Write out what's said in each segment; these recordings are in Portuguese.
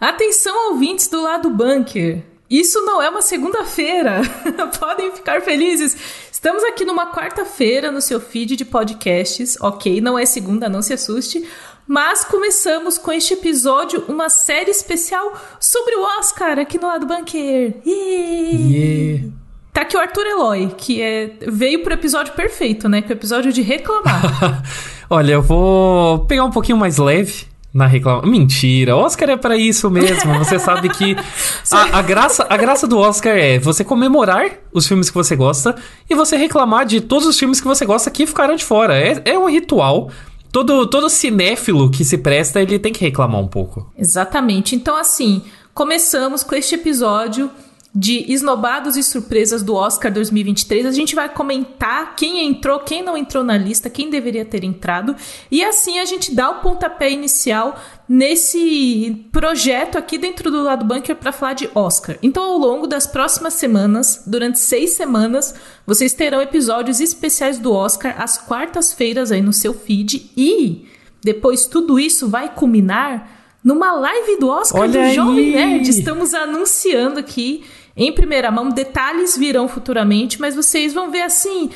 Atenção, ouvintes do lado bunker. Isso não é uma segunda-feira. Podem ficar felizes. Estamos aqui numa quarta-feira no seu feed de podcasts. Ok, não é segunda, não se assuste. Mas começamos com este episódio, uma série especial sobre o Oscar aqui no lado bunker. Yeah. Yeah. Tá aqui o Arthur Eloy, que é, veio pro episódio perfeito, né? Que é o episódio de reclamar. Olha, eu vou pegar um pouquinho mais leve na reclama. Mentira, Oscar é para isso mesmo. Você sabe que a, a, graça, a graça do Oscar é você comemorar os filmes que você gosta e você reclamar de todos os filmes que você gosta que ficaram de fora. É, é um ritual. Todo, todo cinéfilo que se presta, ele tem que reclamar um pouco. Exatamente. Então, assim, começamos com este episódio de esnobados e surpresas do Oscar 2023. A gente vai comentar quem entrou, quem não entrou na lista, quem deveria ter entrado. E assim a gente dá o pontapé inicial nesse projeto aqui dentro do lado bunker para falar de Oscar. Então, ao longo das próximas semanas, durante seis semanas, vocês terão episódios especiais do Oscar às quartas-feiras aí no seu feed. E depois tudo isso vai culminar numa live do Oscar Olha do aí. Jovem Nerd. Estamos anunciando aqui em primeira mão. Detalhes virão futuramente, mas vocês vão ver assim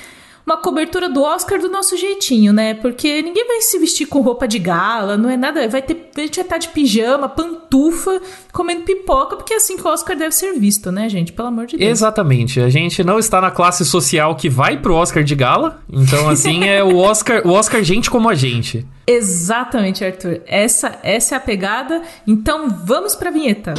uma cobertura do Oscar do nosso jeitinho, né? Porque ninguém vai se vestir com roupa de gala, não é nada. Vai ter, a gente vai estar de pijama, pantufa, comendo pipoca, porque é assim que o Oscar deve ser visto, né, gente? Pelo amor de Deus. Exatamente. A gente não está na classe social que vai pro Oscar de gala. Então, assim, é o Oscar, o Oscar gente como a gente. Exatamente, Arthur. Essa, essa é a pegada. Então, vamos pra vinheta.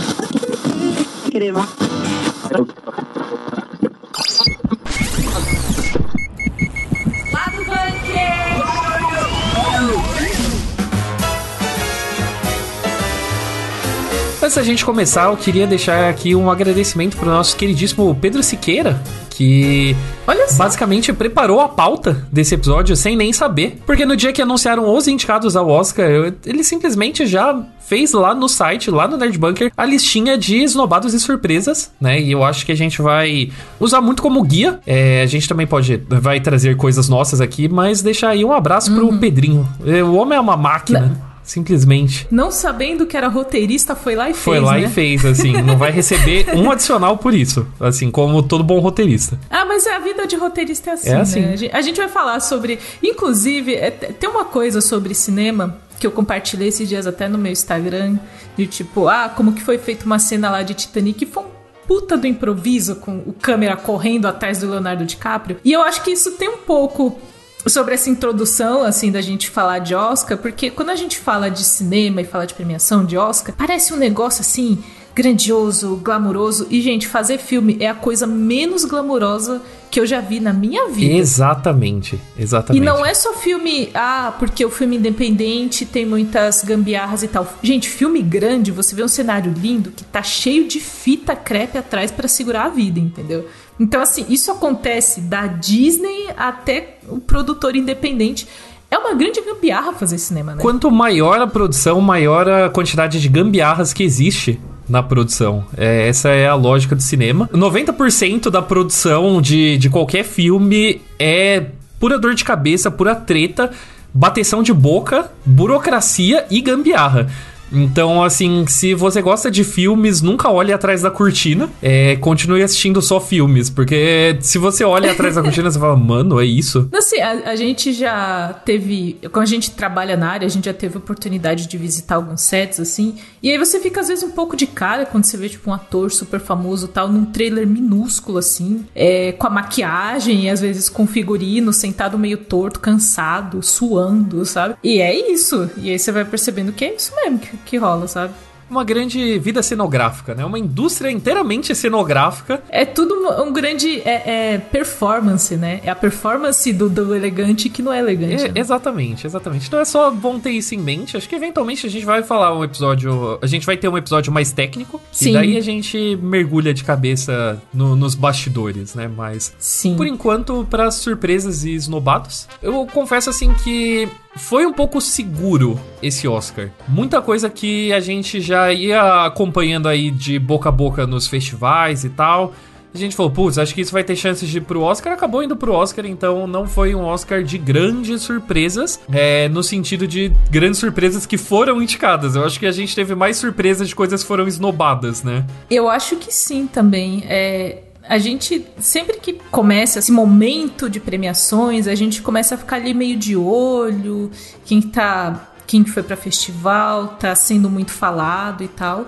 Antes da gente começar, eu queria deixar aqui um agradecimento pro nosso queridíssimo Pedro Siqueira, que Olha basicamente preparou a pauta desse episódio sem nem saber. Porque no dia que anunciaram os indicados ao Oscar, eu- ele simplesmente já fez lá no site, lá no Nerd Bunker, a listinha de esnobados e surpresas, né? E eu acho que a gente vai usar muito como guia. É, a gente também pode, vai trazer coisas nossas aqui, mas deixar aí um abraço pro Pedrinho. É, O homem é uma máquina, simplesmente. Não sabendo que era roteirista, foi lá e Foi fez, lá né? e fez, assim, não vai receber um adicional por isso, assim, como todo bom roteirista. Ah, mas a vida de roteirista é assim, É né? assim. A gente, a gente vai falar sobre. Inclusive, é, tem uma coisa sobre cinema que eu compartilhei esses dias até no meu Instagram. De tipo, ah, como que foi feita uma cena lá de Titanic que foi um puta do improviso com o câmera correndo atrás do Leonardo DiCaprio. E eu acho que isso tem um pouco sobre essa introdução, assim, da gente falar de Oscar, porque quando a gente fala de cinema e fala de premiação de Oscar, parece um negócio assim grandioso, glamuroso. E, gente, fazer filme é a coisa menos glamurosa que eu já vi na minha vida. Exatamente, E exatamente. não é só filme, ah, porque o filme independente tem muitas gambiarras e tal. Gente, filme grande, você vê um cenário lindo que tá cheio de fita crepe atrás pra segurar a vida, entendeu? Então, assim, isso acontece da Disney até o produtor independente. É uma grande gambiarra fazer cinema, né? Quanto maior a produção, maior a quantidade de gambiarras que existe na produção. É, essa é a lógica do cinema. 90% da produção de, de qualquer filme é pura dor de cabeça, pura treta, bateção de boca, burocracia e gambiarra. Então, assim, se você gosta de filmes, nunca olhe atrás da cortina. É, continue assistindo só filmes. Porque se você olha atrás da cortina, você fala, mano, é isso? Assim, a, a gente já teve. Quando a gente trabalha na área, a gente já teve oportunidade de visitar alguns sets, assim. E aí você fica, às vezes, um pouco de cara quando você vê, tipo, um ator super famoso tal, num trailer minúsculo, assim. é, com a maquiagem, e às vezes com figurino, sentado meio torto, cansado, suando, sabe? E é isso. E aí você vai percebendo que é isso mesmo que, que rola, sabe? Uma grande vida cenográfica, né? Uma indústria inteiramente cenográfica. É tudo um, um grande é, é performance, né? É a performance do, do elegante que não é elegante. É, né? exatamente, exatamente. Então é só bom ter isso em mente. Acho que eventualmente a gente vai falar um episódio. A gente vai ter um episódio mais técnico. Sim. E daí a gente mergulha de cabeça no- nos bastidores, né? Mas. Sim. Por enquanto, para surpresas e esnobados, eu confesso assim que foi um pouco seguro esse Oscar. Muita coisa que a gente já ia acompanhando aí de boca a boca nos festivais e tal. A gente falou, putz, acho que isso vai ter chances de ir pro Oscar. Acabou indo pro Oscar, então não foi um Oscar de grandes surpresas, é, no sentido de grandes surpresas que foram indicadas. Eu acho que a gente teve mais surpresas de coisas que foram esnobadas, né? Eu acho que sim também. É, a gente, sempre que começa esse momento de premiações, a gente começa a ficar ali meio de olho, quem tá. Quem foi para festival, tá sendo muito falado e tal.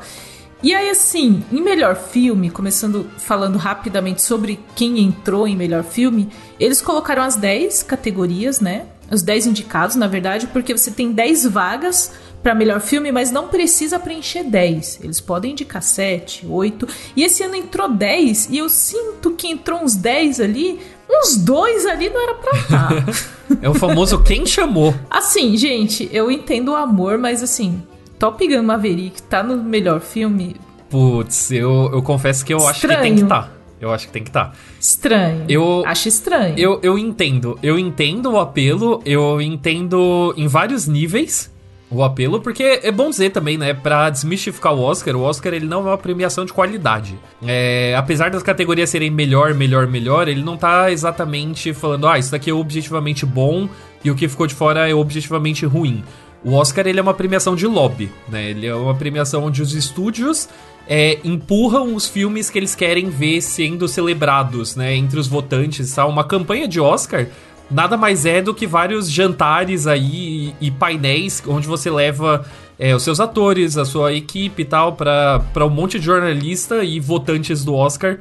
E aí, assim, em melhor filme, começando falando rapidamente sobre quem entrou em melhor filme, eles colocaram as 10 categorias, né? Os 10 indicados, na verdade, porque você tem 10 vagas para melhor filme, mas não precisa preencher 10. Eles podem indicar 7, 8. E esse ano entrou 10 e eu sinto que entrou uns 10 ali, uns dois ali não era pra estar. é o famoso quem chamou. Assim, gente, eu entendo o amor, mas assim, Top Gun Maverick tá no melhor filme. Putz, eu, eu confesso que eu Estranho. acho que tem que estar. Tá. Eu acho que tem que estar. Tá. Estranho. Eu acho estranho. Eu, eu entendo. Eu entendo o apelo. Eu entendo em vários níveis o apelo, porque é bom dizer também, né, pra desmistificar o Oscar, o Oscar ele não é uma premiação de qualidade. É, apesar das categorias serem melhor, melhor, melhor, ele não tá exatamente falando, ah, isso daqui é objetivamente bom e o que ficou de fora é objetivamente ruim. O Oscar ele é uma premiação de lobby, né? Ele é uma premiação onde os estúdios é, empurram os filmes que eles querem ver sendo celebrados, né? Entre os votantes, tá? Uma campanha de Oscar nada mais é do que vários jantares aí e, painéis onde você leva é, os seus atores, a sua equipe e tal, para um monte de jornalista e votantes do Oscar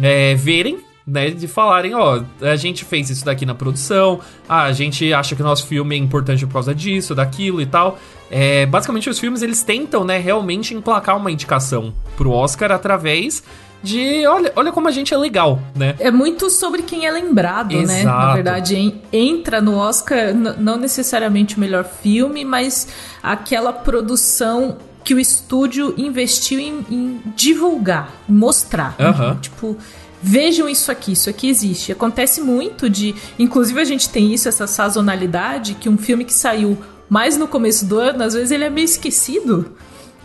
é, verem, né? De falarem, ó, a gente fez isso daqui na produção, a gente acha que o nosso filme é importante por causa disso, daquilo e tal. É, basicamente, os filmes eles tentam, né, realmente emplacar uma indicação pro Oscar através de olha, olha como a gente é legal, né? É muito sobre quem é lembrado, Exato. né? Na verdade, entra no Oscar não necessariamente o melhor filme, mas aquela produção que o estúdio investiu em, em divulgar, mostrar. Uhum. Tipo, vejam isso aqui, isso aqui existe. Acontece muito de. Inclusive, a gente tem isso, essa sazonalidade, que um filme que saiu mais no começo do ano, às vezes ele é meio esquecido.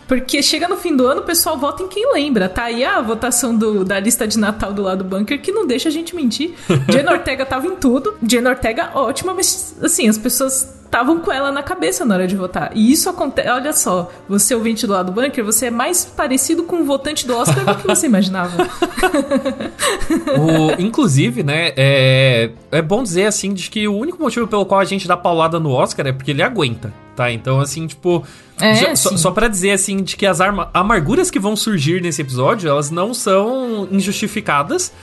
Porque chega no fim do ano, o pessoal vota em quem lembra. Tá aí a votação do, da lista de Natal do lado do bunker que não deixa a gente mentir. Jane Ortega tava em tudo. Jane Ortega, ótima, mas assim, as pessoas estavam com ela na cabeça na hora de votar. E isso acontece. Olha só, você ouvinte do lado do bunker, você é mais parecido com o votante do Oscar do que você imaginava. o, inclusive, né, é, é bom dizer assim de que o único motivo pelo qual a gente dá paulada no Oscar é porque ele aguenta tá? Então, assim, tipo. É, já, só, só para dizer, assim, de que as amarguras que vão surgir nesse episódio, elas não são injustificadas.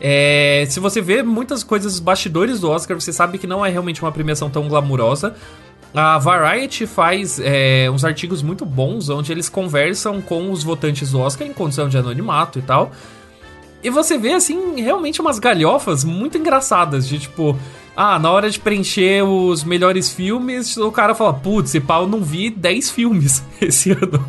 É, se você vê muitas coisas bastidores do Oscar, você sabe que não é realmente uma premiação tão glamurosa. A Variety faz é, uns artigos muito bons onde eles conversam com os votantes do Oscar em condição de anonimato e tal. E você vê, assim, realmente umas galhofas muito engraçadas de tipo. Ah, na hora de preencher os melhores filmes, o cara fala, putz, pau, eu não vi 10 filmes esse ano.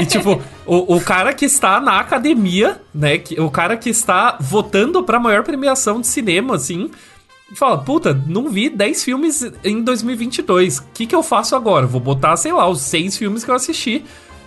e tipo, o, o cara que está na academia, né? Que, o cara que está votando pra maior premiação de cinema, assim, fala, puta, não vi 10 filmes em 2022. O que, que eu faço agora? Vou botar, sei lá, os 6 filmes que eu assisti.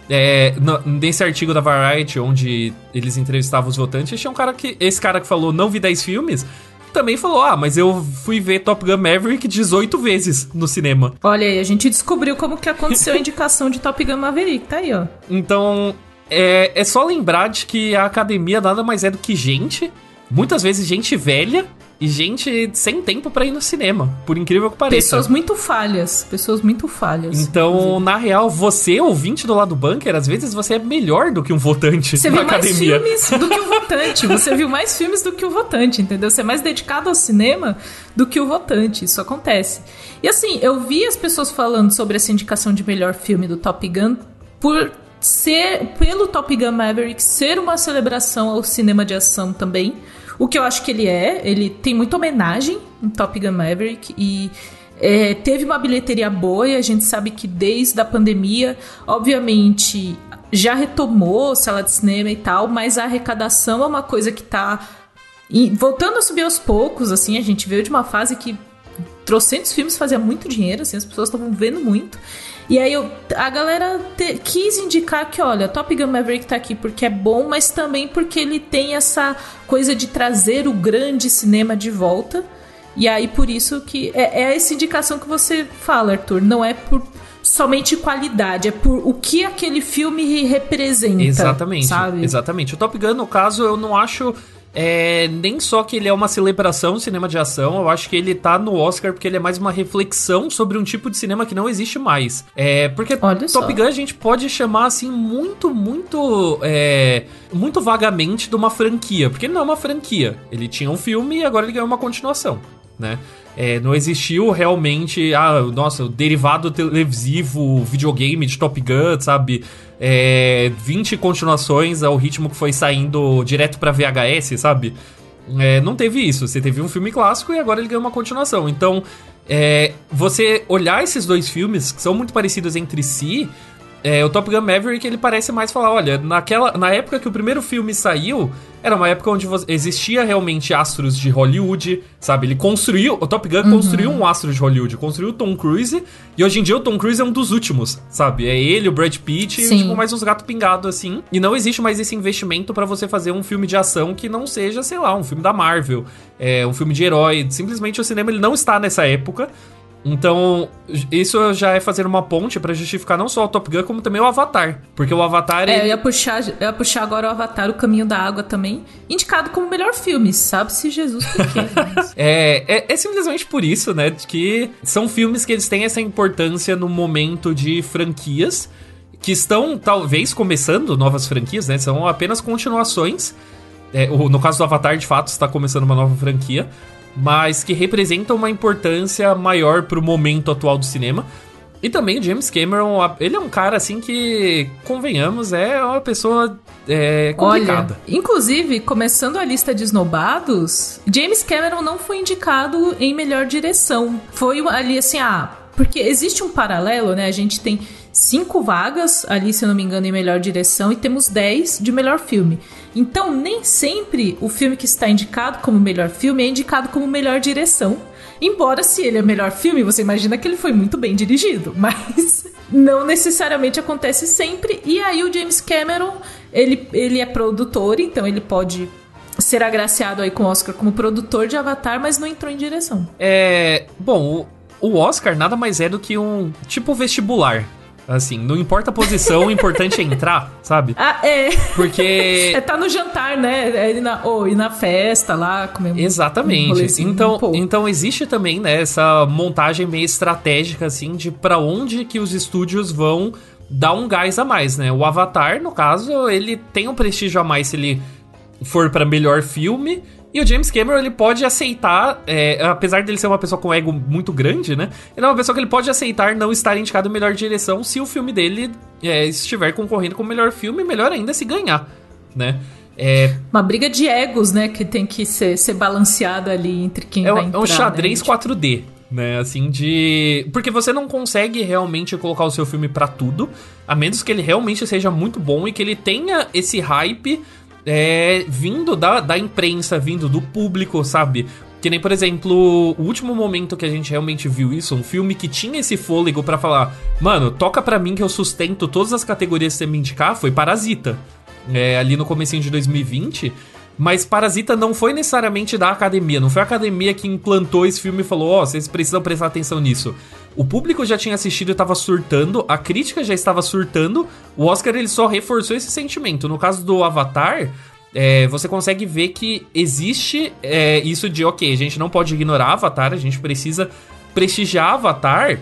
É, nesse artigo da Variety, onde eles entrevistavam os votantes, tinha um cara que. Esse cara que falou não vi 10 filmes também falou: Ah, mas eu fui ver Top Gun Maverick 18 vezes no cinema. Olha aí, a gente descobriu como que aconteceu a indicação de Top Gun Maverick, tá aí, ó. Então, é, é só lembrar de que a academia nada mais é do que gente, muitas vezes gente velha, e gente sem tempo para ir no cinema, por incrível que pareça. Pessoas muito falhas, pessoas muito falhas. Então, inclusive. na real, você, ouvinte do lado do bunker, às vezes você é melhor do que um votante você na academia. mais filmes do que o votante, você viu mais filmes do que o votante, entendeu? Você é mais dedicado ao cinema do que o votante, isso acontece. E assim, eu vi as pessoas falando sobre essa indicação de melhor filme do Top Gun por ser, pelo Top Gun Maverick ser uma celebração ao cinema de ação também. O que eu acho que ele é, ele tem muita homenagem em Top Gun Maverick e é, teve uma bilheteria boa e a gente sabe que desde a pandemia, obviamente, já retomou sala de cinema e tal, mas a arrecadação é uma coisa que tá voltando a subir aos poucos, assim, a gente veio de uma fase que trocentos filmes fazia muito dinheiro, assim, as pessoas estavam vendo muito. E aí eu, a galera te, quis indicar que, olha, Top Gun Maverick tá aqui porque é bom, mas também porque ele tem essa coisa de trazer o grande cinema de volta. E aí por isso que é, é essa indicação que você fala, Arthur. Não é por somente qualidade, é por o que aquele filme representa. Exatamente. Sabe? Exatamente. O Top Gun, no caso, eu não acho é, nem só que ele é uma celebração cinema de ação, eu acho que ele tá no Oscar porque ele é mais uma reflexão sobre um tipo de cinema que não existe mais. É, porque Olha Top só. Gun a gente pode chamar assim muito, muito, é, muito vagamente de uma franquia, porque ele não é uma franquia. Ele tinha um filme e agora ele ganhou uma continuação, né? É, não existiu realmente, ah, nossa, o derivado televisivo, videogame de Top Gun, sabe? É, 20 continuações ao ritmo que foi saindo direto pra VHS, sabe? É, não teve isso. Você teve um filme clássico e agora ele ganhou uma continuação. Então, é, você olhar esses dois filmes, que são muito parecidos entre si, é, o Top Gun Maverick ele parece mais falar, olha, naquela, na época que o primeiro filme saiu, era uma época onde existia realmente astros de Hollywood, sabe? Ele construiu, o Top Gun uhum. construiu um astro de Hollywood, construiu o Tom Cruise, e hoje em dia o Tom Cruise é um dos últimos, sabe? É ele, o Brad Pitt, e, tipo, mais uns gatos pingados assim. E não existe mais esse investimento para você fazer um filme de ação que não seja, sei lá, um filme da Marvel, é, um filme de herói. Simplesmente o cinema ele não está nessa época. Então, isso já é fazer uma ponte para justificar não só o Top Gun, como também o Avatar. Porque o Avatar. É, ele... eu, ia puxar, eu ia puxar agora o Avatar, o Caminho da Água também, indicado como melhor filme. Sabe-se Jesus por quê? Mas... é, é, é, simplesmente por isso, né? Que são filmes que eles têm essa importância no momento de franquias que estão, talvez, começando novas franquias, né? São apenas continuações. É, no caso do Avatar, de fato, está começando uma nova franquia mas que representam uma importância maior pro momento atual do cinema. E também o James Cameron, ele é um cara assim que, convenhamos, é uma pessoa é, complicada. Olha, inclusive, começando a lista de esnobados, James Cameron não foi indicado em melhor direção. Foi ali assim, ah, porque existe um paralelo, né? A gente tem cinco vagas ali, se eu não me engano, em melhor direção e temos dez de melhor filme. Então, nem sempre o filme que está indicado como melhor filme é indicado como melhor direção. Embora, se ele é melhor filme, você imagina que ele foi muito bem dirigido, mas não necessariamente acontece sempre. E aí, o James Cameron, ele, ele é produtor, então ele pode ser agraciado aí com o Oscar como produtor de Avatar, mas não entrou em direção. É. Bom, o, o Oscar nada mais é do que um tipo vestibular Assim, não importa a posição, o importante é entrar, sabe? Ah, é. Porque. É tá no jantar, né? É na, ou ir na festa lá, comer Exatamente. Um então, um então existe também, né, essa montagem meio estratégica, assim, de para onde que os estúdios vão dar um gás a mais, né? O Avatar, no caso, ele tem um prestígio a mais se ele for para melhor filme e o James Cameron, ele pode aceitar, é, apesar dele ser uma pessoa com ego muito grande, né? Ele é uma pessoa que ele pode aceitar não estar indicado em melhor direção se o filme dele é, estiver concorrendo com o melhor filme, melhor ainda se ganhar, né? É... Uma briga de egos, né? Que tem que ser, ser balanceada ali entre quem é, vai entrar. É um xadrez né? 4D, né? Assim, de. Porque você não consegue realmente colocar o seu filme para tudo, a menos que ele realmente seja muito bom e que ele tenha esse hype é, vindo da, da imprensa, vindo do público, sabe? Que nem, por exemplo, o último momento que a gente realmente viu isso, um filme que tinha esse fôlego para falar, mano, toca pra mim que eu sustento todas as categorias que você me indicar, foi Parasita. É, ali no comecinho de 2020. Mas Parasita não foi necessariamente da academia, não foi a academia que implantou esse filme e falou: Ó, oh, vocês precisam prestar atenção nisso. O público já tinha assistido e estava surtando, a crítica já estava surtando, o Oscar ele só reforçou esse sentimento. No caso do Avatar, é, você consegue ver que existe é, isso de, ok, a gente não pode ignorar Avatar, a gente precisa prestigiar Avatar,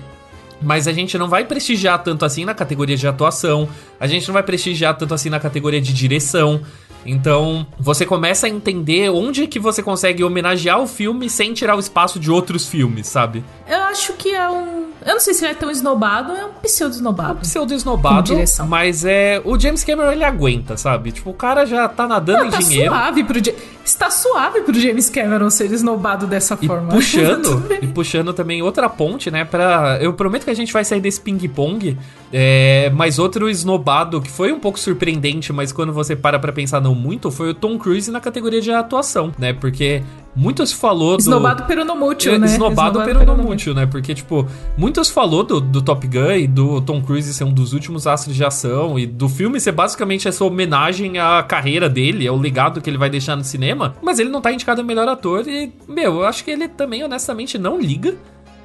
mas a gente não vai prestigiar tanto assim na categoria de atuação, a gente não vai prestigiar tanto assim na categoria de direção. Então, você começa a entender onde que você consegue homenagear o filme sem tirar o espaço de outros filmes, sabe? Eu acho que é um. Eu não sei se ele é tão esnobado, é um pseudo-esnobado. É um pseudo-esnobado, mas é. O James Cameron ele aguenta, sabe? Tipo, o cara já tá nadando não, em tá dinheiro. Suave pro, está suave pro James Cameron ser esnobado dessa e forma. Puxando, e puxando também outra ponte, né? Pra, eu prometo que a gente vai sair desse ping-pong, é, mas outro esnobado que foi um pouco surpreendente, mas quando você para pra pensar não muito, foi o Tom Cruise na categoria de atuação, né? Porque muito se falou do... Esnobado peronomútil, É, né? Esnobado peronomútil, né? Porque, tipo, muito se falou do, do Top Gun e do Tom Cruise ser um dos últimos astros de ação e do filme ser basicamente essa homenagem à carreira dele, ao legado que ele vai deixar no cinema, mas ele não tá indicado a melhor ator e, meu, eu acho que ele também, honestamente, não liga,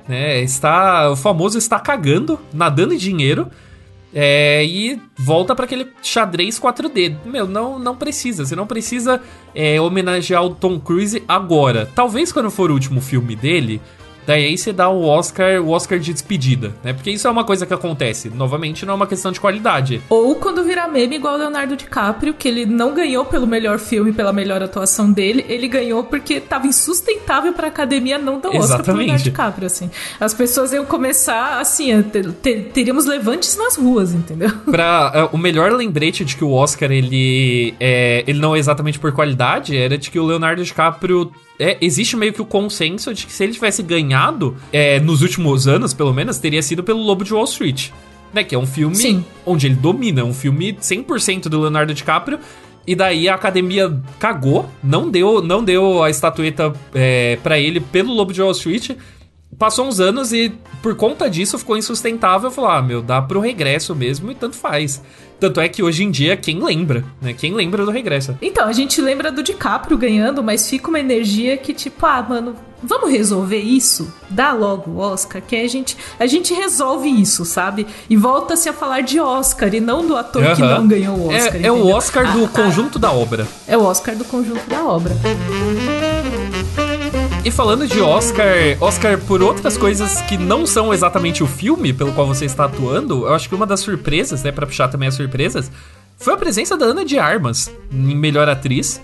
né? Está... O famoso está cagando, nadando em dinheiro... É, e volta para aquele xadrez 4D. Meu, não, não precisa. Você não precisa é, homenagear o Tom Cruise agora. Talvez quando for o último filme dele, daí aí você dá o Oscar, o Oscar de despedida, né? Porque isso é uma coisa que acontece. Novamente, não é uma questão de qualidade. Ou quando virar meme igual o Leonardo DiCaprio, que ele não ganhou pelo melhor filme, pela melhor atuação dele, ele ganhou porque tava insustentável pra academia não dar o Oscar pro Leonardo. DiCaprio, assim. As pessoas iam começar, assim, a ter- ter- teríamos levantes nas ruas, entendeu? Pra, é, o melhor lembrete de que o Oscar ele, é, ele não é exatamente por qualidade era de que o Leonardo DiCaprio. É, existe meio que o consenso de que se ele tivesse ganhado é, nos últimos anos, pelo menos, teria sido pelo Lobo de Wall Street. Né, que é um filme Sim. onde ele domina, um filme 100% do Leonardo DiCaprio. E daí a academia cagou, não deu, não deu a estatueta é, para ele pelo Lobo de Wall Street. Passou uns anos e por conta disso ficou insustentável. Falou, ah, meu, dá pro regresso mesmo e tanto faz. Tanto é que hoje em dia, quem lembra, né? Quem lembra do regresso? Então, a gente lembra do DiCaprio ganhando, mas fica uma energia que, tipo, ah, mano, vamos resolver isso? Dá logo o Oscar, que a gente, a gente resolve isso, sabe? E volta-se a falar de Oscar e não do ator que Aham. não ganhou o É- Oscar. é, o entendeu? Oscar do Ah, conjunto da obra. É o Oscar do conjunto da obra. E falando de Oscar, Oscar por outras coisas que não são exatamente o filme pelo qual você está atuando, eu acho que uma das surpresas, né, Pra puxar também as surpresas, foi a presença da Ana de Armas em Melhor Atriz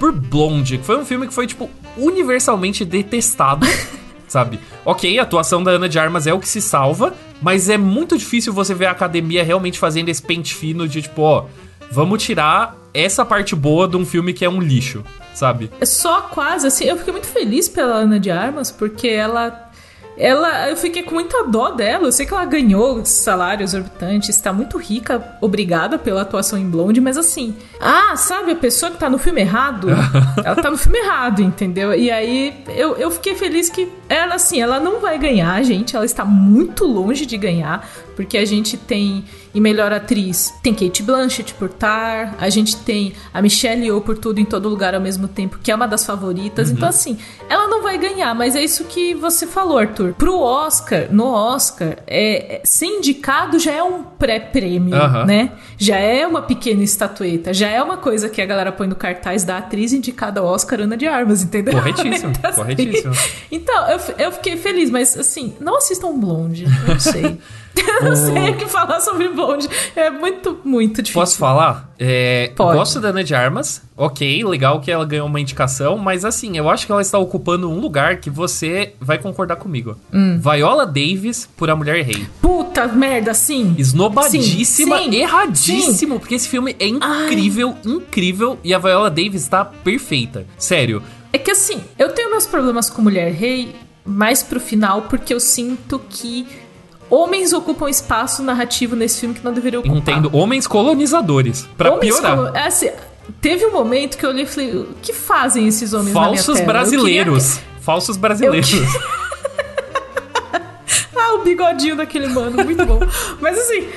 por Blonde, que foi um filme que foi, tipo, universalmente detestado, sabe? Ok, a atuação da Ana de Armas é o que se salva, mas é muito difícil você ver a academia realmente fazendo esse pente fino de, tipo, ó, vamos tirar essa parte boa de um filme que é um lixo, sabe? É Só quase, assim, eu fiquei muito feliz pela Ana de Armas, porque ela. Ela, eu fiquei com muita dó dela. Eu sei que ela ganhou salário exorbitante, está muito rica, obrigada pela atuação em Blonde, mas assim, ah, sabe, a pessoa que tá no filme errado, ela tá no filme errado, entendeu? E aí eu, eu fiquei feliz que ela, assim, ela não vai ganhar, gente, ela está muito longe de ganhar, porque a gente tem em melhor atriz tem Kate Blanchett por Tar, a gente tem a Michelle Yeoh por tudo em todo lugar ao mesmo tempo, que é uma das favoritas. Então assim, ela não vai ganhar, mas é isso que você falou, Arthur. Pro Oscar, no Oscar, é, é- ser indicado já é um pré-prêmio, Aham. né? Já é uma pequena estatueta, já é uma coisa que a galera põe no cartaz da atriz indicada ao Oscar Ana de Armas, entendeu? Corretíssimo, Então, assim, corretíssimo. Então, eu, eu fiquei feliz, mas assim, não assistam Blonde, eu não sei. Eu não sei o que falar sobre Blonde. É muito, muito difícil. Posso falar? É, Pode. Gosto da Ana de Armas. Ok, legal que ela ganhou uma indicação, mas assim, eu acho que ela está ocupando um lugar que você vai concordar comigo. Hum. Viola Davis por A Mulher Rei. Puta merda, sim. Esnobadíssima, Sim, sim, erradíssimo, porque esse filme é incrível, incrível, e a Viola Davis está perfeita. Sério. É que assim, eu tenho meus problemas com Mulher Rei mais pro final, porque eu sinto que homens ocupam espaço narrativo nesse filme que não deveriam ocupar. Entendo. Homens colonizadores. Pra Homens piorar. colo- é assim, teve um momento que eu olhei e falei, o que fazem esses homens na minha Falsos brasileiros. Falsos brasileiros. Ah, o bigodinho daquele mano, muito bom. Mas assim,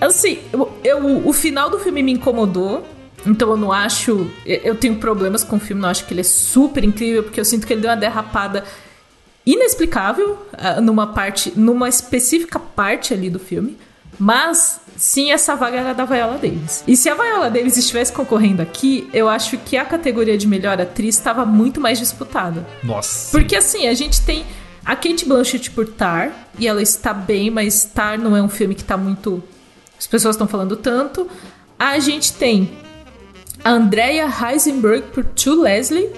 assim, eu, eu- o final do filme me incomodou. Então eu não acho. Eu tenho problemas com o filme, não acho que ele é super incrível, porque eu sinto que ele deu uma derrapada inexplicável ah, numa parte, numa específica parte ali do filme. Mas sim, essa vaga era da Viola Davis. E se a Viola Davis estivesse concorrendo aqui, eu acho que a categoria de melhor atriz estava muito mais disputada. Nossa. Porque assim, a gente tem a Kate Blanchett por Tar, e ela está bem, mas Tar não é um filme que tá muito. As pessoas estão falando tanto. A gente tem a Andrea Heisenberg por To Leslie,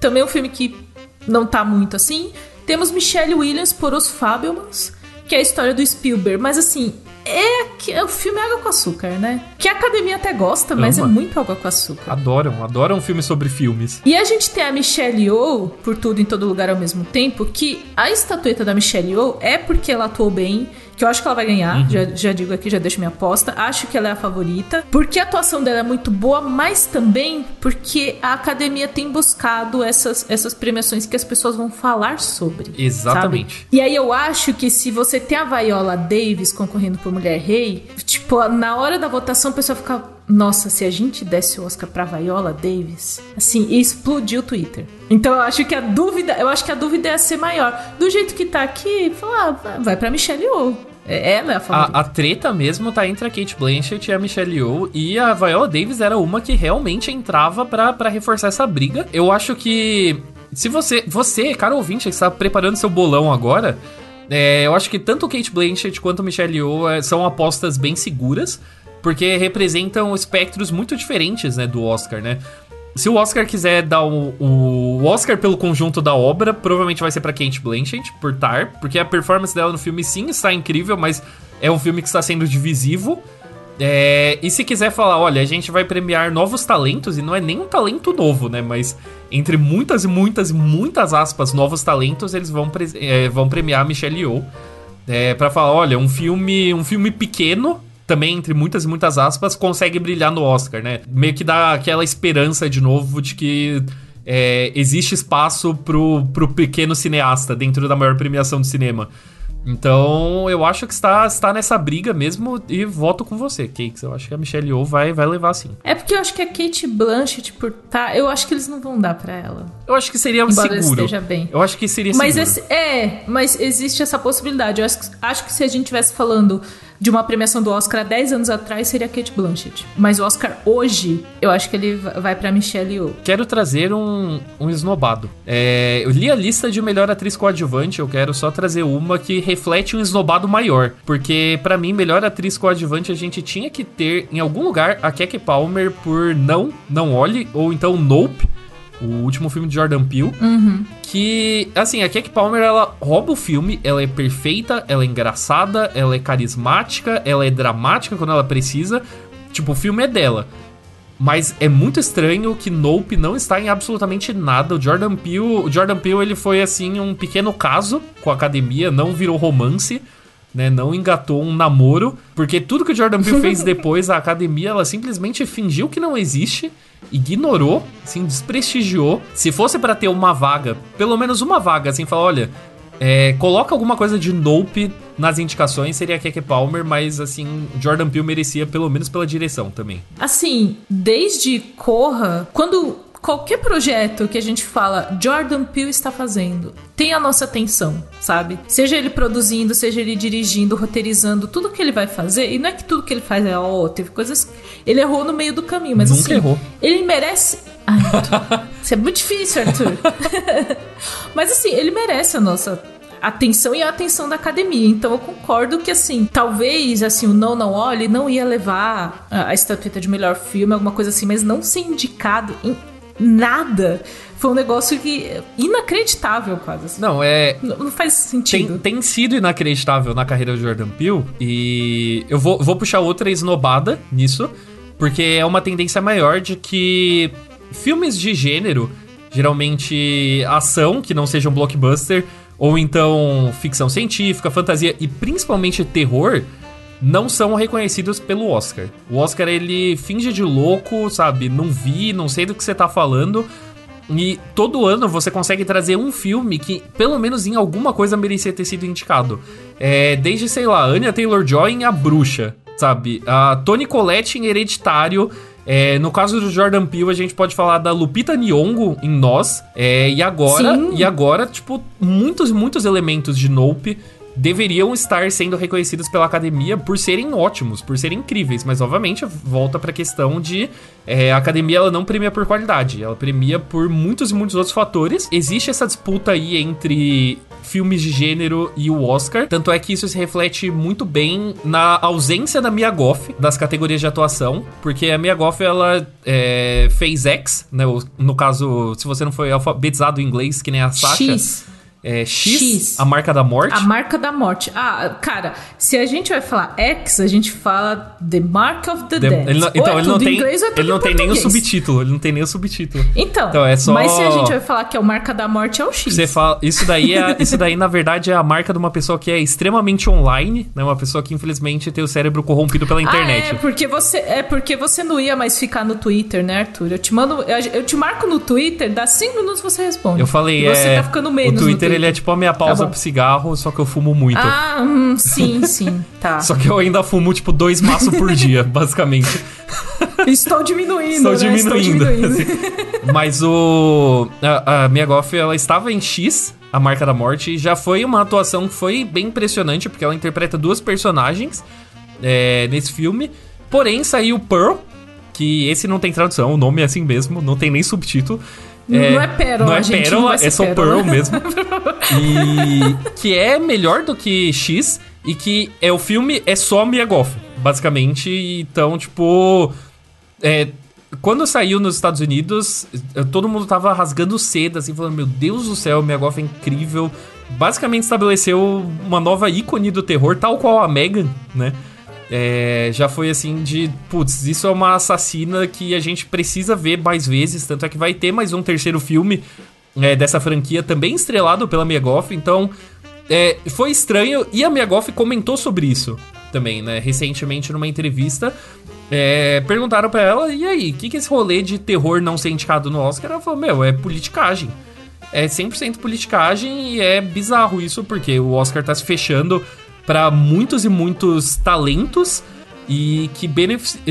também um filme que não tá muito assim. Temos Michelle Williams por Os Fabelmans, que é a história do Spielberg, mas assim. É, que- o filme é água com açúcar, né? Que a academia até gosta, mas Ama. é muito água com açúcar. Adoram, adoram filmes sobre filmes. E a gente tem a Michelle Yeoh, por tudo em todo lugar ao mesmo tempo, que a estatueta da Michelle Yeoh é porque ela atuou bem que eu acho que ela vai ganhar, uhum. já, já digo aqui, já deixo minha aposta. Acho que ela é a favorita, porque a atuação dela é muito boa, mas também porque a academia tem buscado essas, essas premiações que as pessoas vão falar sobre. Exatamente. Sabe? E aí eu acho que se você tem a Viola Davis concorrendo por Mulher Rei, tipo, na hora da votação a pessoa fica nossa, se a gente desse o Oscar pra Viola Davis, assim, explodiu o Twitter. Então eu acho que a dúvida, eu acho que a dúvida é ser maior. Do jeito que tá aqui, falar, ah, vai pra Michelle Yeoh. É, ela é a. A, a, treta mesmo tá entre a Kate Blanchett e a Michelle Yeoh. E a Viola Davis era uma que realmente entrava para reforçar essa briga. Eu acho que se você, você, cara ouvinte, que está preparando seu bolão agora, é, eu acho que tanto Kate Blanchett quanto Michelle Yeoh é, são apostas bem seguras porque representam espectros muito diferentes, né, do Oscar, né? Se o Oscar quiser dar o, o Oscar pelo conjunto da obra, provavelmente vai ser para Kate Blanchett por Tar, porque a performance dela no filme sim está incrível, mas é um filme que está sendo divisivo. É, e se quiser falar, olha, a gente vai premiar novos talentos, e não é nem um talento novo, né? Mas entre muitas e muitas e muitas aspas, novos talentos, eles vão, é, vão premiar a Michelle Yeoh. É, para falar, olha, um filme, um filme pequeno também, entre muitas e muitas aspas, consegue brilhar no Oscar, né? Meio que dá aquela esperança de novo de que é, existe espaço pro, pro pequeno cineasta dentro da maior premiação de cinema. Então, eu acho que está, está nessa briga mesmo e voto com você, Cakes. Eu acho que a Michelle Yeoh vai, vai levar sim. É porque eu acho que a Kate Blanchett, por tá, eu acho que eles não vão dar para ela. Eu acho que seria um Embora seguro. esteja bem. Eu acho que seria mas seguro. Esse, é, mas existe essa possibilidade. Eu acho, acho que se a gente estivesse falando de uma premiação do Oscar há 10 anos atrás seria Kate Blanchett. Mas o Oscar hoje, eu acho que ele vai para Michelle Yeoh. Quero trazer um, um esnobado. É, eu li a lista de melhor atriz coadjuvante, eu quero só trazer uma que reflete um esnobado maior. Porque para mim, melhor atriz coadjuvante a gente tinha que ter em algum lugar a Keke Palmer por Não, Não Olhe, ou então Nope o último filme de Jordan Peele. Uhum. Que, assim, a Keke Palmer, ela rouba o filme, ela é perfeita, ela é engraçada, ela é carismática, ela é dramática quando ela precisa. Tipo, o filme é dela. Mas é muito estranho que Nope não está em absolutamente nada. O Jordan Peele, o Jordan Peele ele foi assim um pequeno caso com a academia, não virou romance né? Não engatou um namoro, porque tudo que o Jordan Peele fez depois, a academia, ela simplesmente fingiu que não existe, ignorou, assim, desprestigiou. Se fosse para ter uma vaga, pelo menos uma vaga, assim, falar, olha, é, coloca alguma coisa de Nope nas indicações, seria Keke Palmer, mas assim, Jordan Peele merecia pelo menos pela direção também. Assim, desde Corra, quando qualquer projeto que a gente fala Jordan Peele está fazendo tem a nossa atenção, sabe? Seja ele produzindo, seja ele dirigindo, roteirizando, tudo que ele vai fazer, e não é que tudo que ele faz é, ó, oh, teve coisas. Ele errou no meio do caminho, mas Nunca assim. Errou. Ele merece. Ai, isso é muito difícil, Arthur. mas assim, ele merece a nossa atenção e a atenção da academia. Então eu concordo que assim, talvez assim o Não Não Olhe não ia levar a, a estatueta de melhor filme, alguma coisa assim, mas não ser indicado em nada. Foi um negócio que. inacreditável, quase. Assim. Não, é. Não, não faz sentido. Tem, tem, sido inacreditável na carreira do Jordan Peele. E eu vou, vou puxar outra esnobada nisso. Porque é uma tendência maior de que filmes de gênero, geralmente ação, que não sejam blockbuster, ou então ficção científica, fantasia e principalmente terror não são reconhecidos pelo Oscar. O Oscar ele finge de louco, sabe? Não vi, não sei do que você tá falando. E todo ano você consegue trazer um filme que, pelo menos em alguma coisa, merecia ter sido indicado. É, desde, sei lá, Anya Taylor-Joy em A Bruxa, sabe? A Toni Collette em Hereditário. É, no caso do Jordan Peele, a gente pode falar da Lupita Nyong'o em Nós. É, e agora, Sim. e agora, tipo, muitos, muitos elementos de Nope deveriam estar sendo reconhecidos pela academia por serem ótimos, por serem incríveis. Mas, obviamente, volta para a questão de é, a academia ela não premia por qualidade, ela premia por muitos e muitos outros fatores. Existe essa disputa aí entre filmes de gênero e o Oscar. Tanto é que isso se reflete muito bem na ausência da Mia Goff das categorias de atuação, porque a Mia Goff ela é, fez X, né? No caso, se você não foi alfabetizado em inglês, que nem a Sasha. X. é, X, X. a marca da morte. A marca da morte. Ah, cara, se a gente vai falar X, a gente fala The Mark of the The- Dead. ele não- então, é ele não tem, inglês é ele não em tem nem o subtítulo. Ele não tem nem o subtítulo. Então, Então, é só- mas se a gente vai falar que é o marca da morte, é o X. Você fala, isso daí é, isso daí na verdade é a marca de uma pessoa que é extremamente online, né? Uma pessoa que infelizmente tem o cérebro corrompido pela internet. Ah, é porque você é porque você não ia mais ficar no Twitter, né, Arthur? Eu te mando, eu, eu te marco no Twitter, dá cinco minutos você responde. Eu falei, E você é, tá ficando menos o no Twitter, ele é tipo a minha pausa bom. pro cigarro, só que eu fumo muito. Ah, hum, sim, sim, tá. Só que eu ainda fumo tipo dois maços por dia, basicamente. Estou diminuindo, Estou né? diminuindo. Estou diminuindo. Mas o a, a Goff, ela estava em X, a marca da morte, já foi uma atuação que foi bem impressionante, porque ela interpreta duas personagens é, nesse filme. Porém, saiu Pearl, que esse não tem tradução, o nome é assim mesmo, não tem nem subtítulo. Não é pérola, Não é gente, pérola, não ser é só pérola. Pearl mesmo. E que é melhor do que X e que é o filme é só Mia Goff, basicamente. Então, tipo, é, quando saiu nos Estados Unidos, todo mundo tava rasgando seda, assim, falando: Meu Deus do céu, Mia Goff é incrível. Basicamente estabeleceu uma nova ícone do terror, tal qual a Megan, né? É, já foi assim de, putz, isso é uma assassina que a gente precisa ver mais vezes, tanto é que vai ter mais um terceiro filme é, dessa franquia, também estrelado pela Mia Goff, então é, foi estranho, e a Mia Goff comentou sobre isso também, né, recentemente numa entrevista, é, perguntaram pra ela, e aí, o que, que esse rolê de terror não ser indicado no Oscar? Ela falou, meu, é politicagem. É 100% politicagem e é bizarro isso, porque o Oscar tá se fechando pra muitos e muitos talentos e que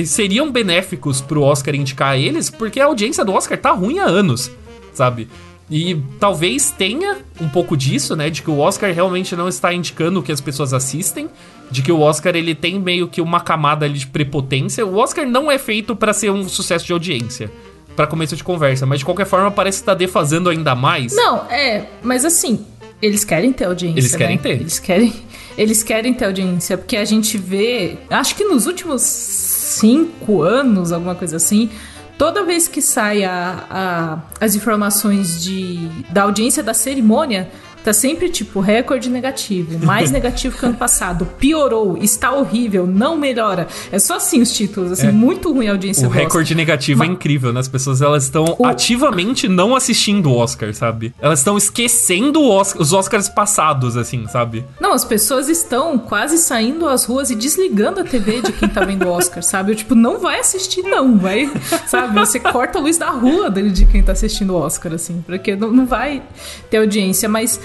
seriam benéficos pro Oscar indicar eles, porque a audiência do Oscar tá ruim há anos, sabe? E talvez tenha um pouco disso, né, de que o Oscar realmente não está indicando o que as pessoas assistem, de que o Oscar ele tem meio que uma camada ali de prepotência. O Oscar não é feito pra ser um sucesso de audiência, Pra começo de conversa, mas de qualquer forma parece que tá defasando ainda mais. Não, é, mas assim, eles querem ter audiência. Eles querem né? ter. Eles querem, eles querem ter audiência, porque a gente vê. Acho que nos últimos cinco anos, alguma coisa assim. Toda vez que sai a, a- as informações de, da audiência da cerimônia, tá sempre tipo recorde negativo, mais negativo que ano passado, piorou, está horrível, não melhora. É só assim os títulos, assim, É. muito ruim a audiência O do Oscar. recorde negativo é Ma- incrível, né? As pessoas elas estão O- ativamente não assistindo o Oscar, sabe? Elas estão esquecendo Oscar- os Oscars passados, assim, sabe? Não, as pessoas estão quase saindo às ruas e desligando a TV de quem tá vendo o Oscar, sabe? Eu, tipo, não vai assistir, não, vai, sabe? Você corta a luz da rua dele de quem tá assistindo o Oscar, assim, porque não, não vai ter audiência. Mas,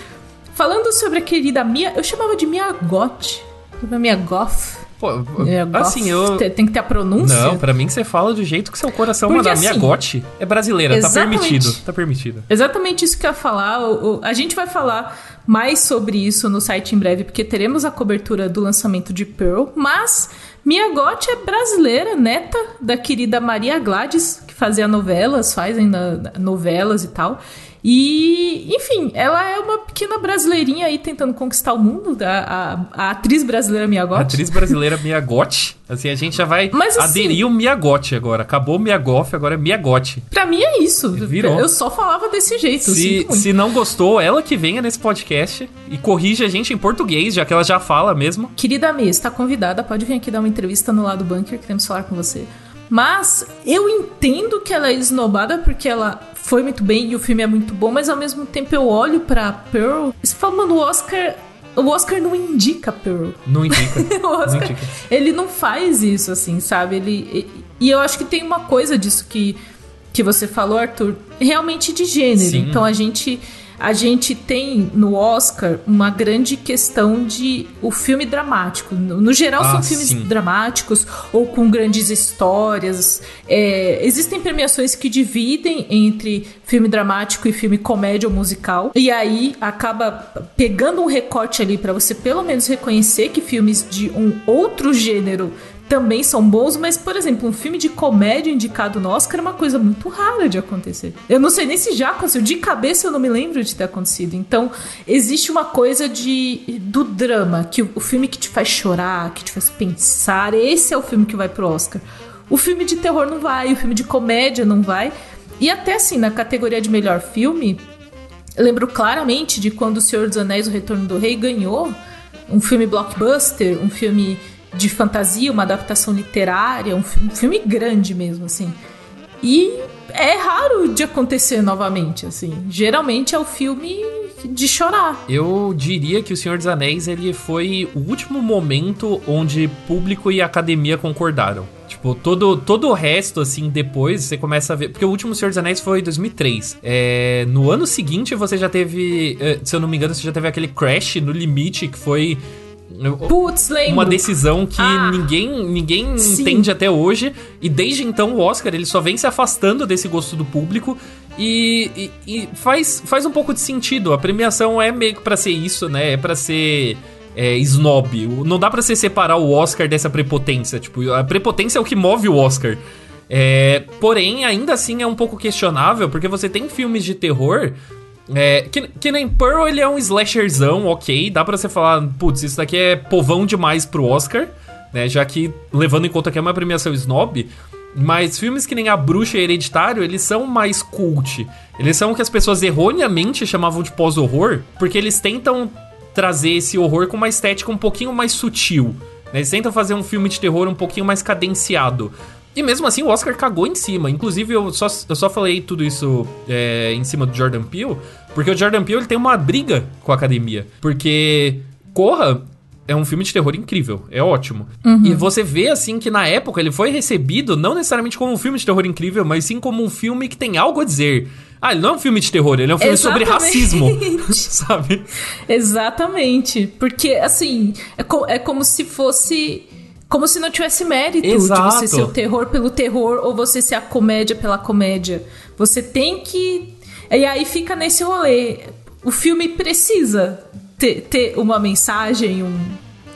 falando sobre a querida Mia, eu chamava de Mia Goth, Mia Goth. Pô, Mia Goth. assim, eu. Tem, que ter a pronúncia. Não, pra mim você fala do jeito que seu coração Porque, manda. Assim, gote é brasileira, tá permitido. Tá permitido. Exatamente isso que eu ia falar. A gente vai falar mais sobre isso no site em breve, porque teremos a cobertura do lançamento de Pearl. Mas Mia Goth é brasileira, neta da querida Maria Gladys, que fazia novelas, faz ainda novelas e tal. E, enfim, ela é uma pequena brasileirinha aí tentando conquistar o mundo, a, a- a atriz brasileira Mia Goth. Atriz brasileira Miyagote. Assim, a gente já vai Mas, assim- aderir o Miyagote agora. Acabou o Miyagoff, agora é Miyagote. Pra mim é isso. Virou. Eu só falava desse jeito. Se, se não gostou, ela que venha nesse podcast e corrija a gente em português, já que ela já fala mesmo. Querida Mia, está convidada, pode vir aqui dar uma entrevista no lado bunker, queremos falar com você. Mas eu entendo que ela é esnobada porque ela foi muito bem e o filme é muito bom, mas ao mesmo tempo eu olho pra Pearl e falo, mano, o Oscar. O Oscar não indica Pearl. Não indica. O não Oscar, indica. ele não faz isso, assim, sabe? Ele, e, e eu acho que tem uma coisa disso que, que você falou, Arthur, realmente de gênero. Sim. Então a gente, a gente tem no Oscar uma grande questão de o filme dramático. No, no geral, Ah, são filmes sim. dramáticos ou com grandes histórias. É, existem premiações que dividem entre filme dramático e filme comédia ou musical. E aí acaba pegando um recorte ali pra você pelo menos reconhecer que filmes de um outro gênero também são bons, mas, por exemplo, um filme de comédia indicado no Oscar é uma coisa muito rara de acontecer. Eu não sei nem se já aconteceu, de cabeça eu não me lembro de ter acontecido. Então, existe uma coisa de do drama, que o, filme que te faz chorar, que te faz pensar, esse é o filme que vai pro Oscar. O filme de terror não vai, o filme de comédia não vai. E até assim, na categoria de melhor filme, Eu lembro claramente de quando O Senhor dos Anéis, O Retorno do Rei ganhou um filme blockbuster, um filme de fantasia, uma adaptação literária, um, filme grande mesmo, assim. E é raro de acontecer novamente, assim. Geralmente é o filme de chorar. Eu diria que O Senhor dos Anéis ele foi o último momento onde público e academia concordaram. Tipo, todo, todo o resto, assim, depois você começa a ver. Porque o último Senhor dos Anéis foi em 2003. É, no ano seguinte você já teve. Eh, se eu não me engano, você já teve aquele Crash no limite, que foi Putz, lembro. Uma decisão que ah, ninguém, ninguém entende até hoje. E desde então o Oscar ele só vem se afastando desse gosto do público. E, e, e faz, faz um pouco de sentido. A premiação é meio que pra ser isso, né? É pra ser. É, snob. Não dá para você separar o Oscar dessa prepotência. Tipo, a prepotência é o que move o Oscar. É, porém, ainda assim é um pouco questionável, porque você tem filmes de terror é, que, que nem Pearl, ele é um slasherzão, ok. Dá pra você falar, putz, isso daqui é povão demais pro Oscar, né? Já que, levando em conta que é uma premiação snob. Mas filmes que nem A Bruxa e Hereditário, eles são mais cult. Eles são o que as pessoas erroneamente chamavam de pós-horror, porque eles tentam trazer esse horror com uma estética um pouquinho mais sutil. Né? Eles tentam fazer um filme de terror um pouquinho mais cadenciado. E mesmo assim o Oscar cagou em cima. Inclusive, eu só, eu só falei tudo isso é, em cima do Jordan Peele, porque o Jordan Peele ele tem uma briga com a academia. Porque Corra é um filme de terror incrível, é ótimo. Uhum. E você vê, assim, que na época ele foi recebido não necessariamente como um filme de terror incrível, mas sim como um filme que tem algo a dizer. Ah, ele não é um filme de terror, ele é um filme Exatamente. sobre racismo, sabe? Exatamente. Porque, assim, é, co é como se fosse como se não tivesse mérito Exato. de você ser o terror pelo terror ou você ser a comédia pela comédia. Você tem que. E aí fica nesse rolê. O filme precisa ter, ter uma mensagem, um.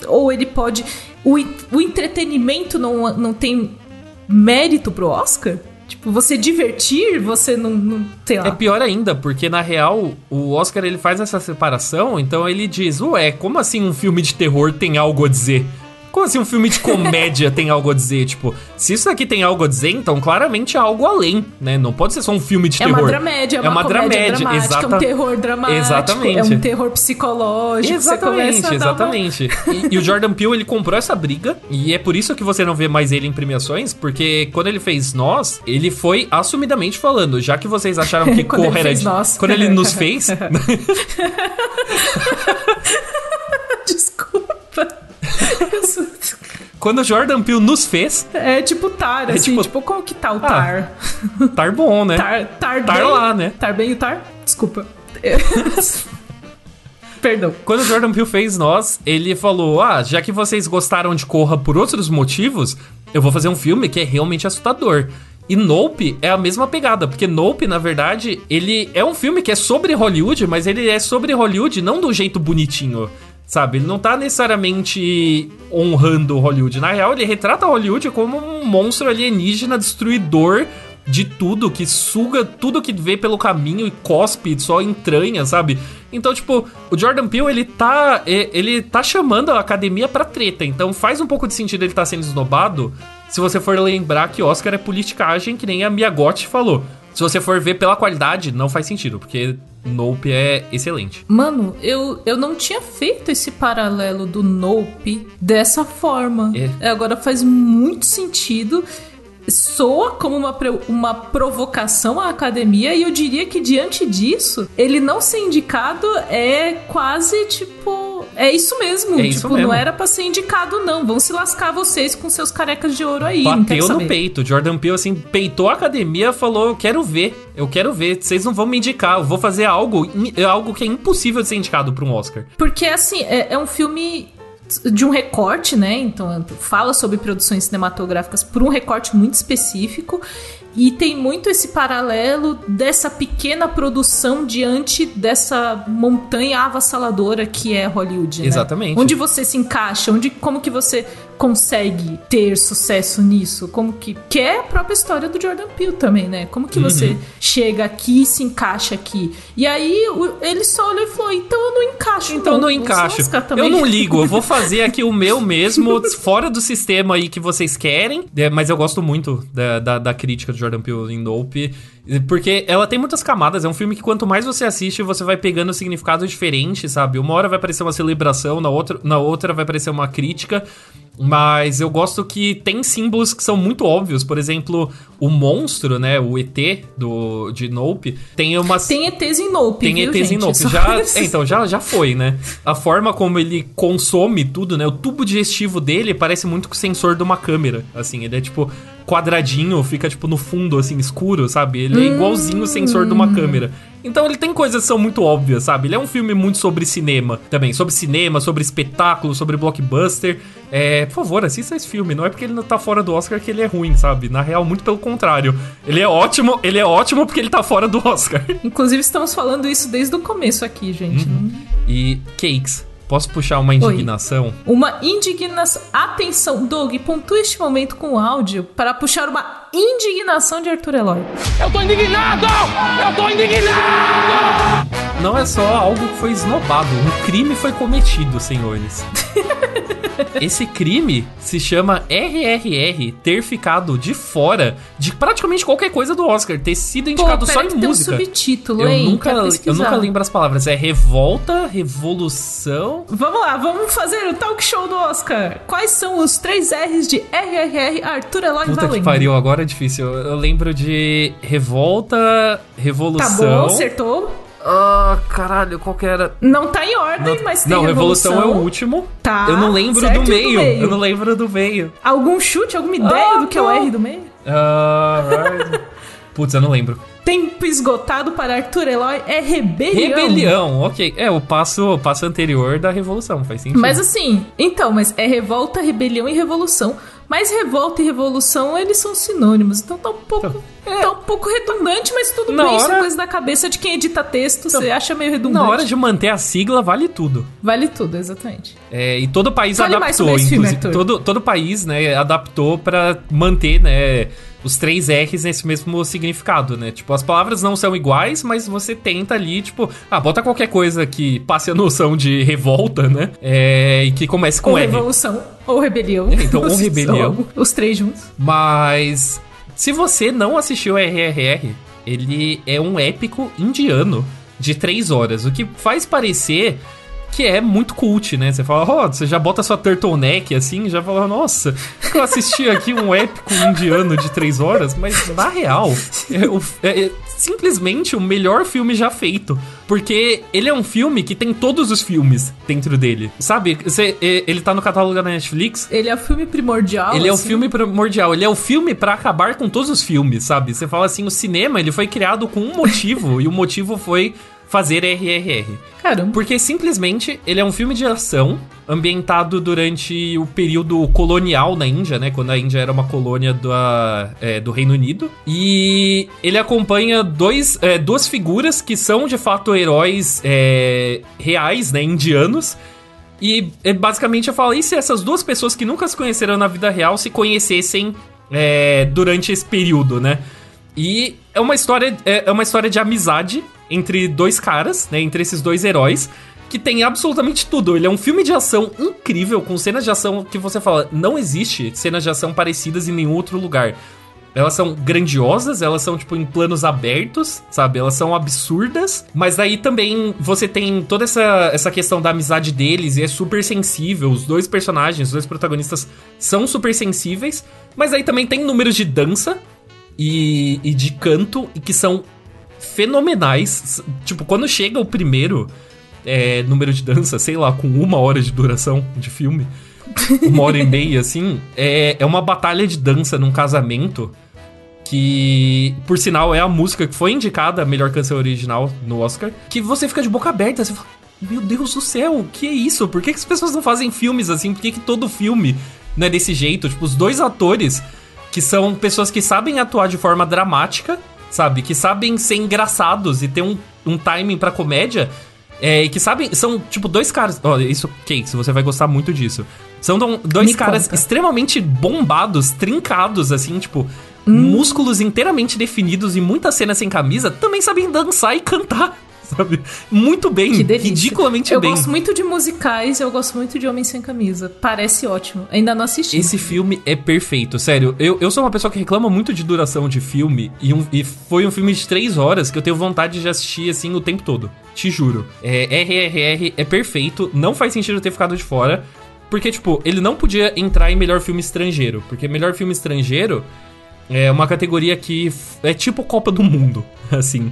Ou ele pode. O, o entretenimento não, não tem mérito pro Oscar? Tipo, você divertir, você não, não sei lá. É pior ainda, porque na real, o Oscar ele faz essa separação, então ele diz: Ué, como assim um filme de terror tem algo a dizer? Como assim um filme de comédia tem algo a dizer? Tipo, se isso aqui tem algo a dizer, então claramente é algo além, né? Não pode ser só um filme de terror. É uma dramédia, é uma, é uma dramédia, exata... é um terror dramático, exatamente. é um terror psicológico. Exatamente, exatamente. Uma... e, e, o Jordan Peele, ele comprou essa briga, e é por isso que você não vê mais ele em premiações, porque quando ele fez Nós, ele foi assumidamente falando, já que vocês acharam que Corra era... De... Nós. Quando ele nos fez... Quando o Jordan Peele nos fez. É tipo Tar, é assim, tipo, tipo, como que tá o ah, Tar? tar bom, né? Tar, tar, tar bem, lá, né? Tar bem o Tar? Desculpa. Perdão. Quando o Jordan Peele fez nós, ele falou: Ah, já que vocês gostaram de Corra por outros motivos, eu vou fazer um filme que é realmente assustador. E Nope é a mesma pegada, porque Nope, na verdade, ele é um filme que é sobre Hollywood, mas ele é sobre Hollywood não do jeito bonitinho. Sabe? Ele não tá necessariamente honrando Hollywood. Na real, ele retrata Hollywood como um monstro alienígena destruidor de tudo, que suga tudo que vê pelo caminho e cospe, só entranha, sabe? Então, tipo, o Jordan Peele, ele tá, ele tá chamando a academia pra treta. Então faz um pouco de sentido ele tá sendo esnobado se você for lembrar que Oscar é politicagem, que nem a Mia Gotti falou. Se você for ver pela qualidade, não faz sentido, porque Nope é excelente. Mano, eu, eu não tinha feito esse paralelo do Nope dessa forma. É. Agora faz muito sentido soa como uma, uma provocação à academia e eu diria que diante disso, ele não ser indicado é quase tipo. É isso mesmo. É tipo, mesmo. não era pra ser indicado, não. Vão se lascar vocês com seus carecas de ouro aí. Bateu no peito. Jordan Peele, assim, peitou a academia falou: Eu quero ver. Eu quero ver. Vocês não vão me indicar. Eu vou fazer algo, algo que é impossível de ser indicado pra um Oscar. Porque, assim, é, é um filme de um recorte, né? Então fala sobre produções cinematográficas por um recorte muito específico e tem muito esse paralelo dessa pequena produção diante dessa montanha avassaladora que é Hollywood, né? Exatamente. Onde você se encaixa, onde como que você consegue ter sucesso nisso? Como que. Que é a própria história do Jordan Peele também, né? Como que você Uhum. chega aqui e se encaixa aqui? E aí o- ele só olhou e falou: então eu não encaixo. Então não vou encaixo. Eu não ligo, eu vou fazer aqui o meu mesmo, fora do sistema aí que vocês querem. É, mas eu gosto muito da, da, da crítica do Jordan Peele em Nope. Porque ela tem muitas camadas. É um filme que quanto mais você assiste, você vai pegando significados diferentes, sabe? Uma hora vai parecer uma celebração, na outra, na outra vai parecer uma crítica. Mas eu gosto que tem símbolos que são muito óbvios. Por exemplo, o monstro, né? O ET do, de Nope. Tem umas. Tem ETs em Nope. Tem viu, ETs em gente? Nope. Só Já, é, então, já, já foi, né? A forma como ele consome tudo, né? O tubo digestivo dele parece muito com o sensor de uma câmera. Assim, ele é tipo quadradinho, fica tipo no fundo, assim, escuro, sabe? Ele é igualzinho o sensor de uma câmera. Então ele tem coisas que são muito óbvias, sabe? Ele é um filme muito sobre cinema também. Sobre cinema, sobre espetáculo, sobre blockbuster. É, por favor, assista esse filme. Não é porque ele não tá fora do Oscar que ele é ruim, sabe? Na real, muito pelo contrário. Ele é ótimo, ele é ótimo porque ele tá fora do Oscar. Inclusive, estamos falando isso desde o começo aqui, gente. Uhum. E Cakes, posso puxar uma indignação? Uma indignação. Atenção, Doug, pontue este momento com áudio para puxar uma indignação de Arthur Eloy. Eu tô indignado! Eu tô indignado! Não é só algo que foi esnobado, um crime foi cometido, senhores. Esse crime se chama RRR ter ficado de fora de praticamente qualquer coisa do Oscar, ter sido indicado só pera em que tem um música. subtítulo, eu hein? nunca, eu nunca lembro as palavras. É revolta, revolução. Vamos lá, vamos fazer o talk show do Oscar. Quais são os três R's de RRR Arthur Eloy Puta que pariu, agora é difícil. Eu, lembro de revolta, Tá revolução. bom, acertou. Ah, caralho, qual que era? Não tá em ordem, mas tem Não, revolução. revolução é o último. Tá, Eu não lembro do o do meio. meio? Eu não lembro do meio. Algum chute, alguma ideia Ah, do que é o não. R do meio? Ah, right. Putz, eu não lembro. Tempo esgotado para Arthur Eloy é rebelião. Rebelião, ok. É o passo, o passo anterior da revolução, faz sentido. Mas assim, então, mas é revolta, rebelião e revolução. Mas revolta e revolução, eles são sinônimos. Então tá um pouco, tá um pouco redundante, mas tudo Na bem. Isso é hora- coisa da cabeça de quem edita texto. Você acha meio redundante. Na hora de manter a sigla, vale tudo. Vale tudo, exatamente. É, e todo país Fale mais adaptou, filme, inclusive. Arthur. todo, todo país, né, adaptou pra manter, né, os três R's nesse mesmo significado, né? Tipo, as palavras não são iguais, mas você tenta ali, tipo, ah, bota qualquer coisa que passe a noção de revolta, né? É, e que comece com ou R. revolução, ou rebelião. Então, ou rebelião. Os três juntos. Mas se você não assistiu RRR, ele é um épico indiano de três horas, o que faz parecer que é muito cult, né? Você fala, ó, você já bota sua turtleneck assim, já fala, nossa, eu assisti aqui um épico indiano de três horas, mas na real, é, é- é simplesmente o melhor filme já feito. Porque ele é um filme que tem todos os filmes dentro dele. Sabe? Você- ele tá no catálogo da Netflix, Ele é o filme primordial. ele é o assim. filme primordial, ele é o filme pra acabar com todos os filmes, sabe? Você fala assim, o cinema, ele foi criado com um motivo, e o motivo foi fazer RRR. Caramba. Porque simplesmente ele é um filme de ação ambientado durante o período colonial na Índia, né? Quando a Índia era uma colônia do, é, do Reino Unido. E ele acompanha dois, é, duas figuras que são de fato heróis é, reais, né? Indianos. E é, basicamente eu falo, e se essas duas pessoas que nunca se conheceram na vida real se conhecessem é, durante esse período, né? E é uma história, é é uma história de amizade entre dois caras, né? Entre esses dois heróis, que tem absolutamente tudo. Ele é um filme de ação incrível, com cenas de ação que você fala, não existe cenas de ação parecidas em nenhum outro lugar. Elas são grandiosas, elas são, tipo, em planos abertos, sabe? Elas são absurdas. Mas daí também você tem toda essa, essa questão da amizade deles e é super sensível. Os dois personagens, os dois protagonistas são super sensíveis. Mas aí também tem números de dança e, e de canto e que são fenomenais. Tipo, quando chega o primeiro é, número de dança, sei lá, com uma hora de duração de filme, uma hora e meia, assim, é, é uma batalha de dança num casamento que, por sinal, é a música que foi indicada a melhor canção original no Oscar, que você fica de boca aberta, você fala, meu Deus do céu, o que é isso? Por que, que as pessoas não fazem filmes assim? Por que, que todo filme não é desse jeito? Tipo, os dois atores, que são pessoas que sabem atuar de forma dramática, sabe? Que sabem ser engraçados e ter um, um timing pra comédia, é, e que sabem, são tipo dois caras. Olha, isso, Kate, você vai gostar muito disso. São dois Me caras conta. extremamente bombados, trincados, assim, tipo, Hum. músculos inteiramente definidos e muitas cenas sem camisa, também sabem dançar e cantar, sabe? Muito bem, Que delícia. ridiculamente eu bem. gosto muito de musicais, eu gosto muito de Homem Sem Camisa. Parece ótimo. Ainda não assisti. Esse filme é perfeito, sério. Eu, eu sou uma pessoa que reclama muito de duração de filme, e, um- e foi um filme de três horas que eu tenho vontade de assistir assim o tempo todo. Te juro. É, RRR é perfeito, não faz sentido eu ter ficado de fora. Porque, tipo, ele não podia entrar em melhor filme estrangeiro. Porque melhor filme estrangeiro é uma categoria que é tipo Copa do Mundo, assim.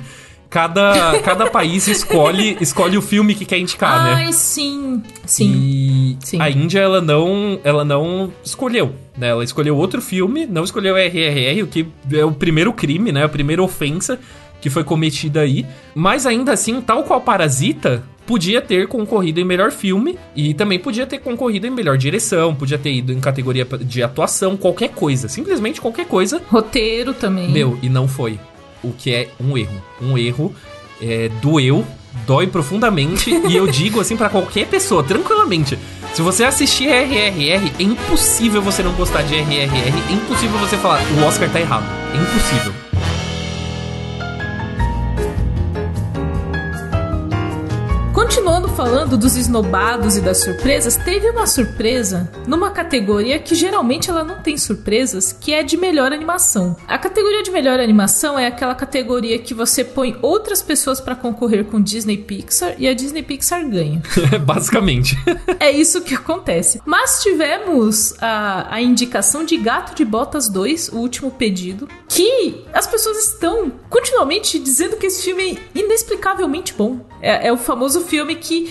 Cada, cada país escolhe, escolhe o filme que quer indicar, né? Ai, sim. Sim. E Sim. a Índia, ela não, ela não escolheu, né? Ela escolheu outro filme, não escolheu RRR, o que é o primeiro crime, né? A primeira ofensa que foi cometida aí. Mas ainda assim, tal qual Parasita, podia ter concorrido em melhor filme e também podia ter concorrido em melhor direção, podia ter ido em categoria de atuação, qualquer coisa, simplesmente qualquer coisa. Roteiro também. Meu, e não foi. O que é um erro. Um erro é, doeu, dói profundamente. e eu digo assim pra qualquer pessoa, tranquilamente. Se você assistir RRR, é impossível você não gostar de RRR. É impossível você falar, o Oscar tá errado. É impossível. Continuando falando dos esnobados e das surpresas, teve uma surpresa numa categoria que geralmente ela não tem surpresas, que é de melhor animação. A categoria de melhor animação é aquela categoria que você põe outras pessoas pra concorrer com Disney Pixar e a Disney Pixar ganha. Basicamente. É isso que acontece. Mas tivemos a, a indicação de Gato de Botas 2, o último pedido, que as pessoas estão continuamente dizendo que esse filme é inexplicavelmente bom. É, é o famoso filme que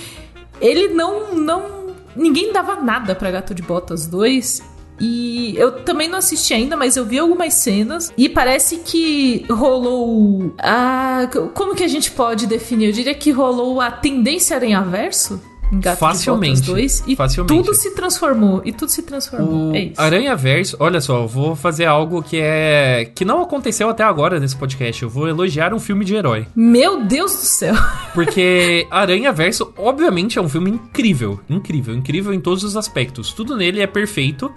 ele não. não ninguém dava nada pra Gato de Botas 2. E eu também não assisti ainda, mas eu vi algumas cenas e parece que rolou a como que a gente pode definir? Eu diria que rolou a tendência aranhaverso Gato Facilmente, 2 e facilmente. tudo se transformou, e tudo se transformou. O é isso. Aranha Verso, olha só, eu vou fazer algo que é. que não aconteceu até agora nesse podcast. Eu vou elogiar um filme de herói. Meu Deus do céu. Porque Aranha Verso, obviamente, é um filme incrível. Incrível, incrível em todos os aspectos. Tudo nele é perfeito.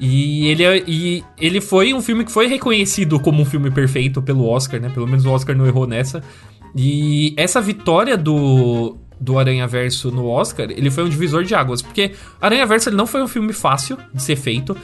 E ele, é- e ele foi um filme que foi reconhecido como um filme perfeito pelo Oscar, né? Pelo menos o Oscar não errou nessa. E essa vitória do, do Aranha Verso no Oscar, ele foi um divisor de águas. Porque Aranha Verso não foi um filme fácil de ser feito.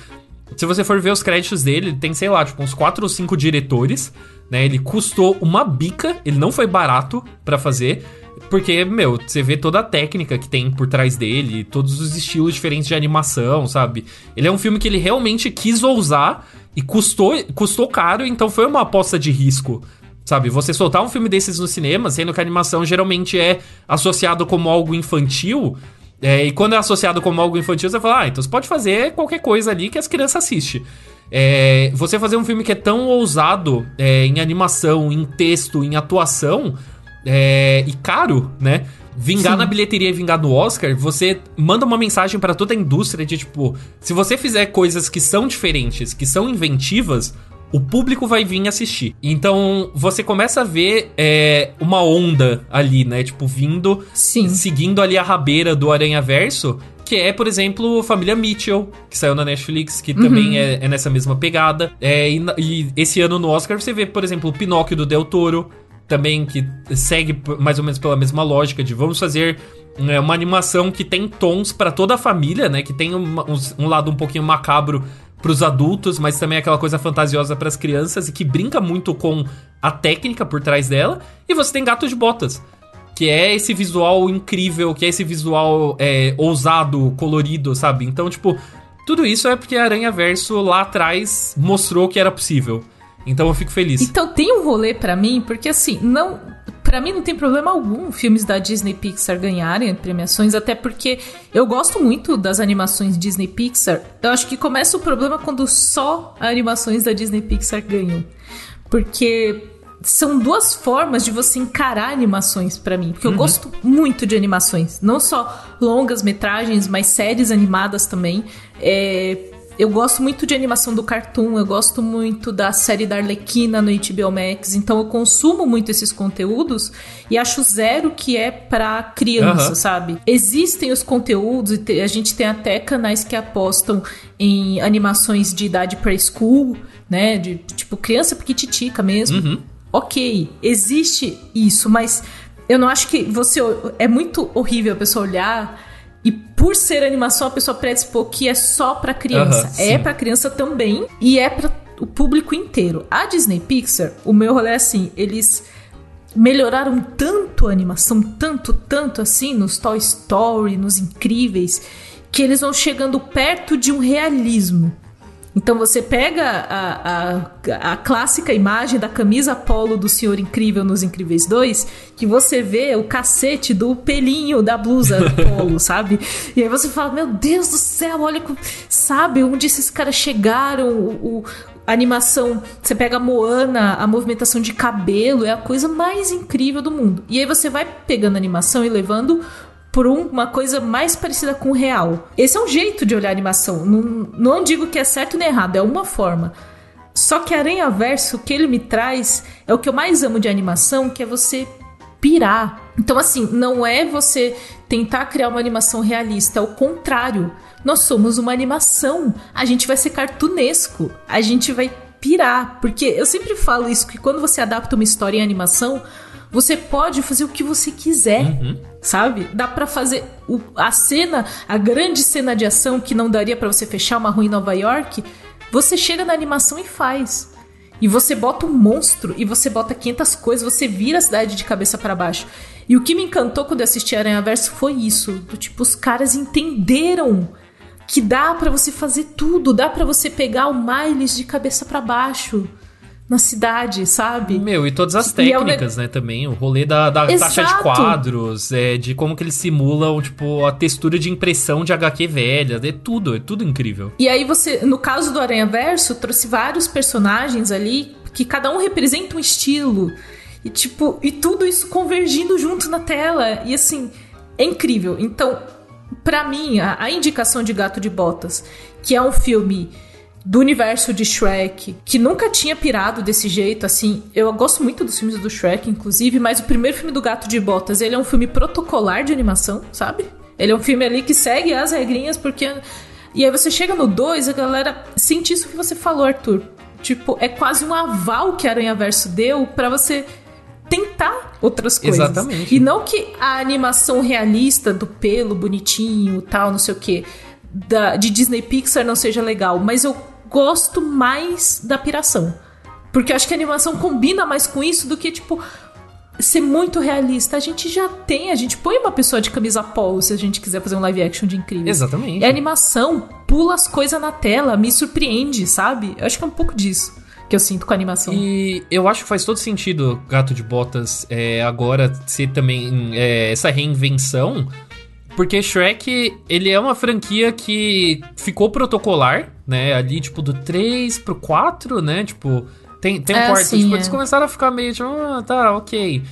Se você for ver os créditos dele, ele tem, sei lá, tipo, uns 4 ou 5 diretores, né? Ele custou uma bica, ele não foi barato pra fazer. Porque, meu, você vê toda a técnica que tem por trás dele, todos os estilos diferentes de animação, sabe? Ele é um filme que ele realmente quis ousar e custou, custou caro, então foi uma aposta de risco, sabe? Você soltar um filme desses no cinema, sendo que a animação geralmente é associado como algo infantil, é, e quando é associado como algo infantil, você fala, ah, então você pode fazer qualquer coisa ali que as crianças assistem. É, você fazer um filme que é tão ousado é, em animação, em texto, em atuação, é, e caro, né? Vingar Sim. na bilheteria e vingar no Oscar, você manda uma mensagem pra toda a indústria de tipo, se você fizer coisas que são diferentes, que são inventivas, o público vai vir assistir. Então você começa a ver é, uma onda ali, né? Tipo, vindo Sim. seguindo ali a rabeira do Aranha Verso, que é, por exemplo, Família Mitchell, que saiu na Netflix, que também é, é nessa mesma pegada. É, e, e esse ano no Oscar você vê, por exemplo, o Pinóquio do Del Toro, também que segue mais ou menos pela mesma lógica de vamos fazer né, uma animação que tem tons pra toda a família, né? Que tem uma- uns- um lado um pouquinho macabro pros adultos, mas também aquela coisa fantasiosa pras crianças e que brinca muito com a técnica por trás dela. E você tem Gato de Botas, que é esse visual incrível, que é esse visual é, ousado, colorido, sabe? Então, tipo, tudo isso é porque Aranha Verso lá atrás mostrou que era possível. Então eu fico feliz. Então tem um rolê pra mim, porque assim, não. Pra mim não tem problema algum filmes da Disney Pixar ganharem premiações, até porque eu gosto muito das animações Disney Pixar. Eu acho que começa o problema quando só animações da Disney Pixar ganham. Porque são duas formas de você encarar animações pra mim, porque eu gosto muito de animações, não só longas metragens, mas séries animadas também. É, eu gosto muito de animação do Cartoon, eu gosto muito da série da Arlequina no HBO Max, então eu consumo muito esses conteúdos e acho zero que é pra criança, uhum. sabe? Existem os conteúdos, e a gente tem até canais que apostam em animações de idade preschool, né? De tipo criança piquititica mesmo. Uhum. Ok, existe isso, mas eu não acho que você. É muito horrível a pessoa olhar e por ser animação, a pessoa predispor que é só para criança. Uhum, é para criança também e é para o público inteiro. A Disney Pixar, o meu rolê é assim, eles melhoraram tanto a animação, tanto, tanto assim nos Toy Story, nos Incríveis, que eles vão chegando perto de um realismo. Então você pega a, a, a, clássica imagem da camisa polo do Senhor Incrível nos Incríveis 2, que você vê o cacete do pelinho da blusa polo, sabe? E aí você fala, meu Deus do céu, olha, sabe onde esses caras chegaram, o, o a animação, você pega a Moana, a movimentação de cabelo, é a coisa mais incrível do mundo. E aí você vai pegando a animação e levando por uma coisa mais parecida com o real. Esse é um jeito de olhar animação. Não, não digo que é certo nem errado, é uma forma. Só que Aranha Verso, o que ele me traz, é o que eu mais amo de animação, que é você pirar. Então, assim, não é você tentar criar uma animação realista, é o contrário. Nós somos uma animação. A gente vai ser cartunesco. A gente vai pirar. Porque eu sempre falo isso, que quando você adapta uma história em animação, você pode fazer o que você quiser, uhum. sabe? Dá para fazer o, a cena, a grande cena de ação que não daria para você fechar uma rua em Nova York. Você chega na animação e faz. E você bota um monstro e você bota 500 coisas, você vira a cidade de cabeça para baixo. E o que me encantou quando eu assisti Aranha Verso foi isso, do tipo os caras entenderam que dá para você fazer tudo, dá para você pegar o Miles de cabeça para baixo na cidade, sabe? Meu, e todas as técnicas, é né, também. O rolê da, da taxa de quadros, é, de como que eles simulam, tipo, a textura de impressão de HQ velha. É tudo, é tudo incrível. E aí você, no caso do Aranha Verso, trouxe vários personagens ali que cada um representa um estilo. E tipo, e tudo isso convergindo junto na tela. E assim, é incrível. Então, para mim, a, a indicação de Gato de Botas, que é um filme do universo de Shrek, que nunca tinha pirado desse jeito, assim. Eu gosto muito dos filmes do Shrek, inclusive, mas o primeiro filme do Gato de Botas, ele é um filme protocolar de animação, sabe? Ele é um filme ali que segue as regrinhas, porque. E aí você chega no 2, a galera sente isso que você falou, Arthur. Tipo, é quase um aval que Aranha Verso deu para você tentar outras coisas. Exatamente. E não que a animação realista do pelo bonitinho, tal, não sei o quê, da, de Disney Pixar não seja legal, mas eu gosto mais da piração. Porque eu acho que a animação combina mais com isso do que, tipo, ser muito realista. A gente já tem, a gente põe uma pessoa de camisa polo se a gente quiser fazer um live action de incrível. Exatamente. E a animação pula as coisas na tela, me surpreende, sabe? Eu acho que é um pouco disso que eu sinto com a animação. E eu acho que faz todo sentido Gato de Botas é, agora ser também é, essa reinvenção porque Shrek, ele é uma franquia que ficou protocolar, né? Ali, tipo, do 3 pro 4, né? Tipo, tem, tem um é, quarto. Sim, tipo, é. eles começaram a ficar meio tipo, ah, tá, ok.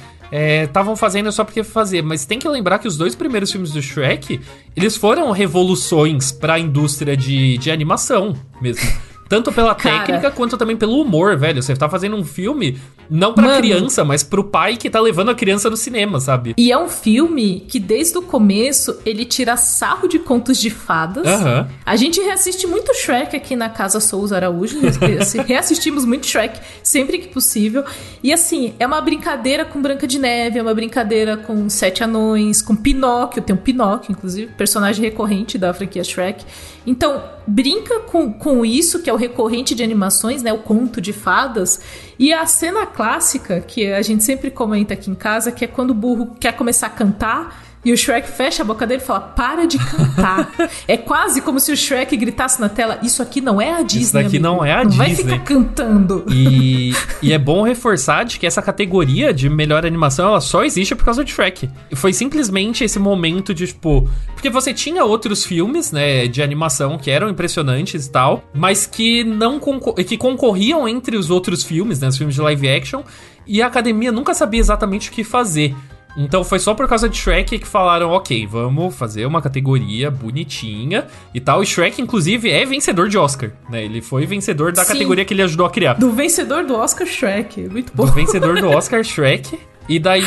Estavam é, fazendo só porque fazer, mas tem que lembrar que os dois primeiros filmes do Shrek, eles foram revoluções para a indústria de, de animação mesmo. Tanto pela Cara, técnica quanto também pelo humor, velho. Você tá fazendo um filme não pra Mano, criança, mas pro pai que tá levando a criança no cinema, sabe? E é um filme que desde o começo ele tira sarro de contos de fadas. Uhum. A gente reassiste muito Shrek aqui na casa Souza Araújo. reassistimos muito Shrek sempre que possível. E assim, é uma brincadeira com Branca de Neve, é uma brincadeira com Sete Anões, com Pinóquio. Tem um Pinóquio, inclusive, personagem recorrente da franquia Shrek. Então, brinca com, com isso, que é o recorrente de animações, né? O conto de fadas. E a cena clássica, que a gente sempre comenta aqui em casa, que é quando o burro quer começar a cantar e o Shrek fecha a boca dele e fala: Para de cantar. é quase como se o Shrek gritasse na tela: Isso aqui não é a Disney. Isso daqui amigo. não é a não Disney. Vai ficar cantando. E, e é bom reforçar de que essa categoria de melhor animação ela só existe por causa de Shrek. Foi simplesmente esse momento de, tipo. Porque você tinha outros filmes, né, de animação que eram impressionantes e tal, mas que não concor que concorriam entre os outros filmes, né, os filmes de live action, e a academia nunca sabia exatamente o que fazer. Então foi só por causa de Shrek que falaram, ok, vamos fazer uma categoria bonitinha e tal. E Shrek, inclusive, é vencedor de Oscar, né? Ele foi vencedor da Sim. categoria que ele ajudou a criar. Do vencedor do Oscar Shrek, muito bom. Do vencedor do Oscar Shrek. E daí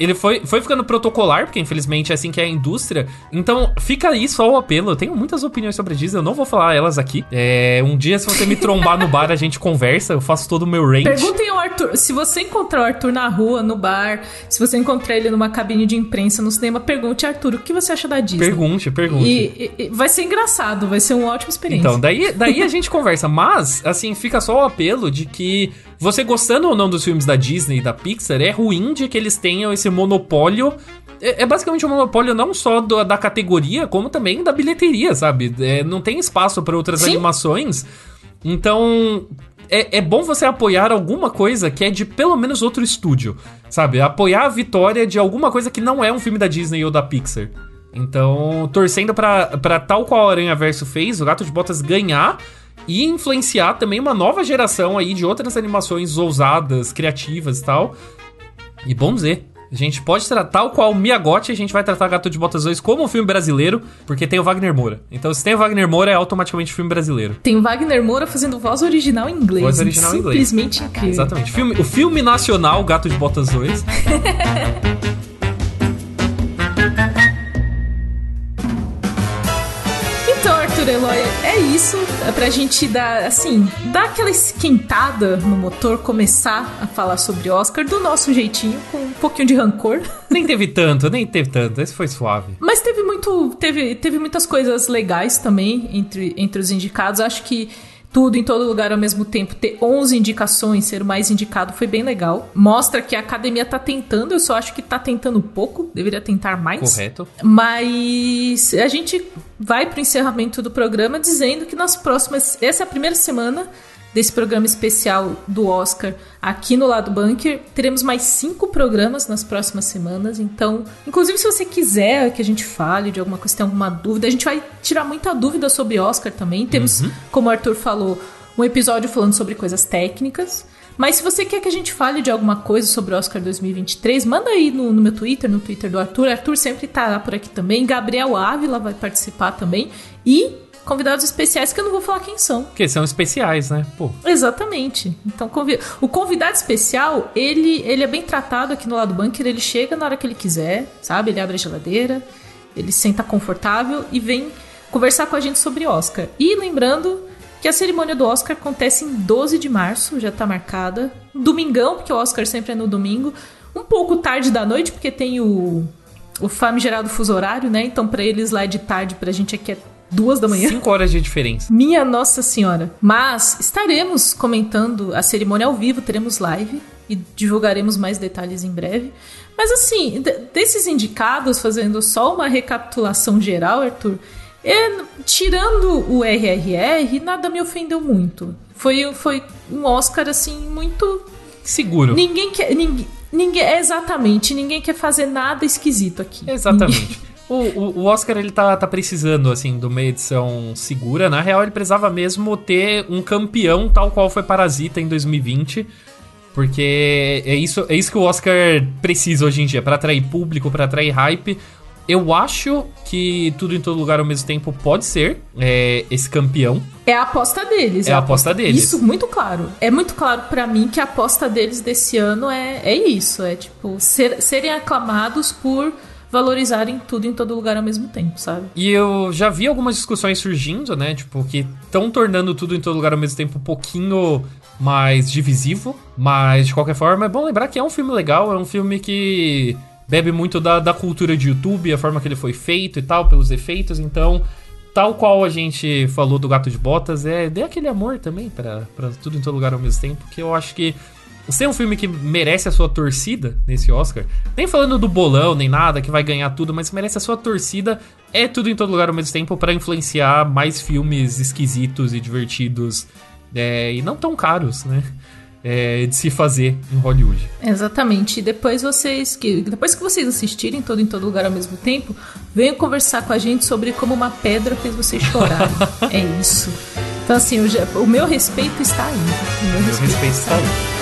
ele foi, foi ficando protocolar, porque infelizmente é assim que é a indústria. Então fica aí só o apelo. Eu tenho muitas opiniões sobre a Disney, eu não vou falar elas aqui. É, um dia, se você me trombar no bar, a gente conversa, eu faço todo o meu range. Perguntem ao Arthur. Se você encontrar o Arthur na rua, no bar, se você encontrar ele numa cabine de imprensa, no cinema, pergunte, Arthur, o que você acha da Disney? Pergunte, pergunte. E, e, vai ser engraçado, vai ser uma ótima experiência. Então, daí, daí a gente conversa. Mas, assim, fica só o apelo de que você gostando ou não dos filmes da Disney e da Pixar, é ruim de que eles tenham esse monopólio. É, é basicamente um monopólio não só do, da categoria, como também da bilheteria, sabe? É, não tem espaço para outras Sim. animações. Então, é, é, bom você apoiar alguma coisa que é de pelo menos outro estúdio, sabe? Apoiar a vitória de alguma coisa que não é um filme da Disney ou da Pixar. Então, torcendo para tal qual a Aranha Verso fez, o Gato de Botas ganhar e influenciar também uma nova geração aí de outras animações ousadas, criativas e tal. E bom dizer, a gente pode tratar, tal qual Miyagote, a gente vai tratar Gato de Botas 2 como um filme brasileiro, porque tem o Wagner Moura. Então, se tem o Wagner Moura, é automaticamente filme brasileiro. Tem o Wagner Moura fazendo voz original em inglês. Voz original em inglês. Simplesmente incrível. Exatamente. Filme, o filme nacional Gato de Botas 2. Arthur Eloy, é isso. É pra gente dar, assim, dar aquela esquentada no motor, começar a falar sobre Oscar do nosso jeitinho, com um pouquinho de rancor. Nem teve tanto, nem teve tanto. Esse foi suave. Mas teve muito. Teve, teve muitas coisas legais também entre, entre os indicados. Acho que tudo em todo lugar ao mesmo tempo, ter 11 indicações, ser o mais indicado, foi bem legal. Mostra que a academia tá tentando, eu só acho que tá tentando pouco, deveria tentar mais. Correto. Mas a gente vai pro encerramento do programa dizendo que nas próximas. Essa é a primeira semana desse programa especial do Oscar aqui no Lado Bunker. Teremos mais cinco programas nas próximas semanas. Então, inclusive, se você quiser que a gente fale de alguma coisa, tem alguma dúvida, a gente vai tirar muita dúvida sobre Oscar também. Temos, uhum. como o Arthur falou, um episódio falando sobre coisas técnicas. Mas se você quer que a gente fale de alguma coisa sobre o Oscar 2023, manda aí no, no meu Twitter, no Twitter do Arthur. Arthur sempre tá por aqui também. Gabriel Ávila vai participar também. E convidados especiais que eu não vou falar quem são. Porque são especiais, né? Pô. Exatamente. Então, convid... o convidado especial, ele, ele é bem tratado aqui no lado bunker, ele chega na hora que ele quiser, sabe? Ele abre a geladeira, ele senta confortável e vem conversar com a gente sobre Oscar. E lembrando que a cerimônia do Oscar acontece em 12 de março, já tá marcada. Domingão, porque o Oscar sempre é no domingo. Um pouco tarde da noite, porque tem o, o famigerado fuso horário, né? Então, para eles lá é de tarde, pra gente aqui é duas da manhã. Cinco horas de diferença. Minha Nossa Senhora. Mas estaremos comentando a cerimônia ao vivo, teremos live e divulgaremos mais detalhes em breve. Mas assim, desses indicados, fazendo só uma recapitulação geral, Arthur, é, tirando o RRR, nada me ofendeu muito. Foi, foi um Oscar assim muito seguro. Ninguém quer, ninguém, ninguém exatamente, ninguém quer fazer nada esquisito aqui. Exatamente. Ninguém... O, o, o, Oscar, ele tá, tá precisando, assim, de uma edição segura. Na real, ele precisava mesmo ter um campeão tal qual foi Parasita em 2020. Porque é isso, é isso que o Oscar precisa hoje em dia, para atrair público, para atrair hype. Eu acho que tudo em todo lugar ao mesmo tempo pode ser é, esse campeão. É a aposta deles. É a aposta, aposta deles. Isso, muito claro. É muito claro para mim que a aposta deles desse ano é, é isso. É tipo, ser, serem aclamados por valorizarem tudo em todo lugar ao mesmo tempo, sabe? E eu já vi algumas discussões surgindo, né? Tipo, que estão tornando tudo em todo lugar ao mesmo tempo um pouquinho mais divisivo. Mas, de qualquer forma, é bom lembrar que é um filme legal, é um filme que bebe muito da, da cultura de YouTube, a forma que ele foi feito e tal, pelos efeitos. Então, tal qual a gente falou do Gato de Botas, é dê aquele amor também para tudo em todo lugar ao mesmo tempo, que eu acho que ser um filme que merece a sua torcida nesse Oscar, nem falando do bolão nem nada que vai ganhar tudo, mas merece a sua torcida, é tudo em todo lugar ao mesmo tempo para influenciar mais filmes esquisitos e divertidos é, e não tão caros, né? É, de se fazer em Hollywood. Exatamente. E depois vocês que depois que vocês assistirem todo em todo lugar ao mesmo tempo, venham conversar com a gente sobre como uma pedra fez vocês chorarem. é isso. Então assim, o, o meu respeito está aí. O meu, meu respeito, respeito, está aí. aí.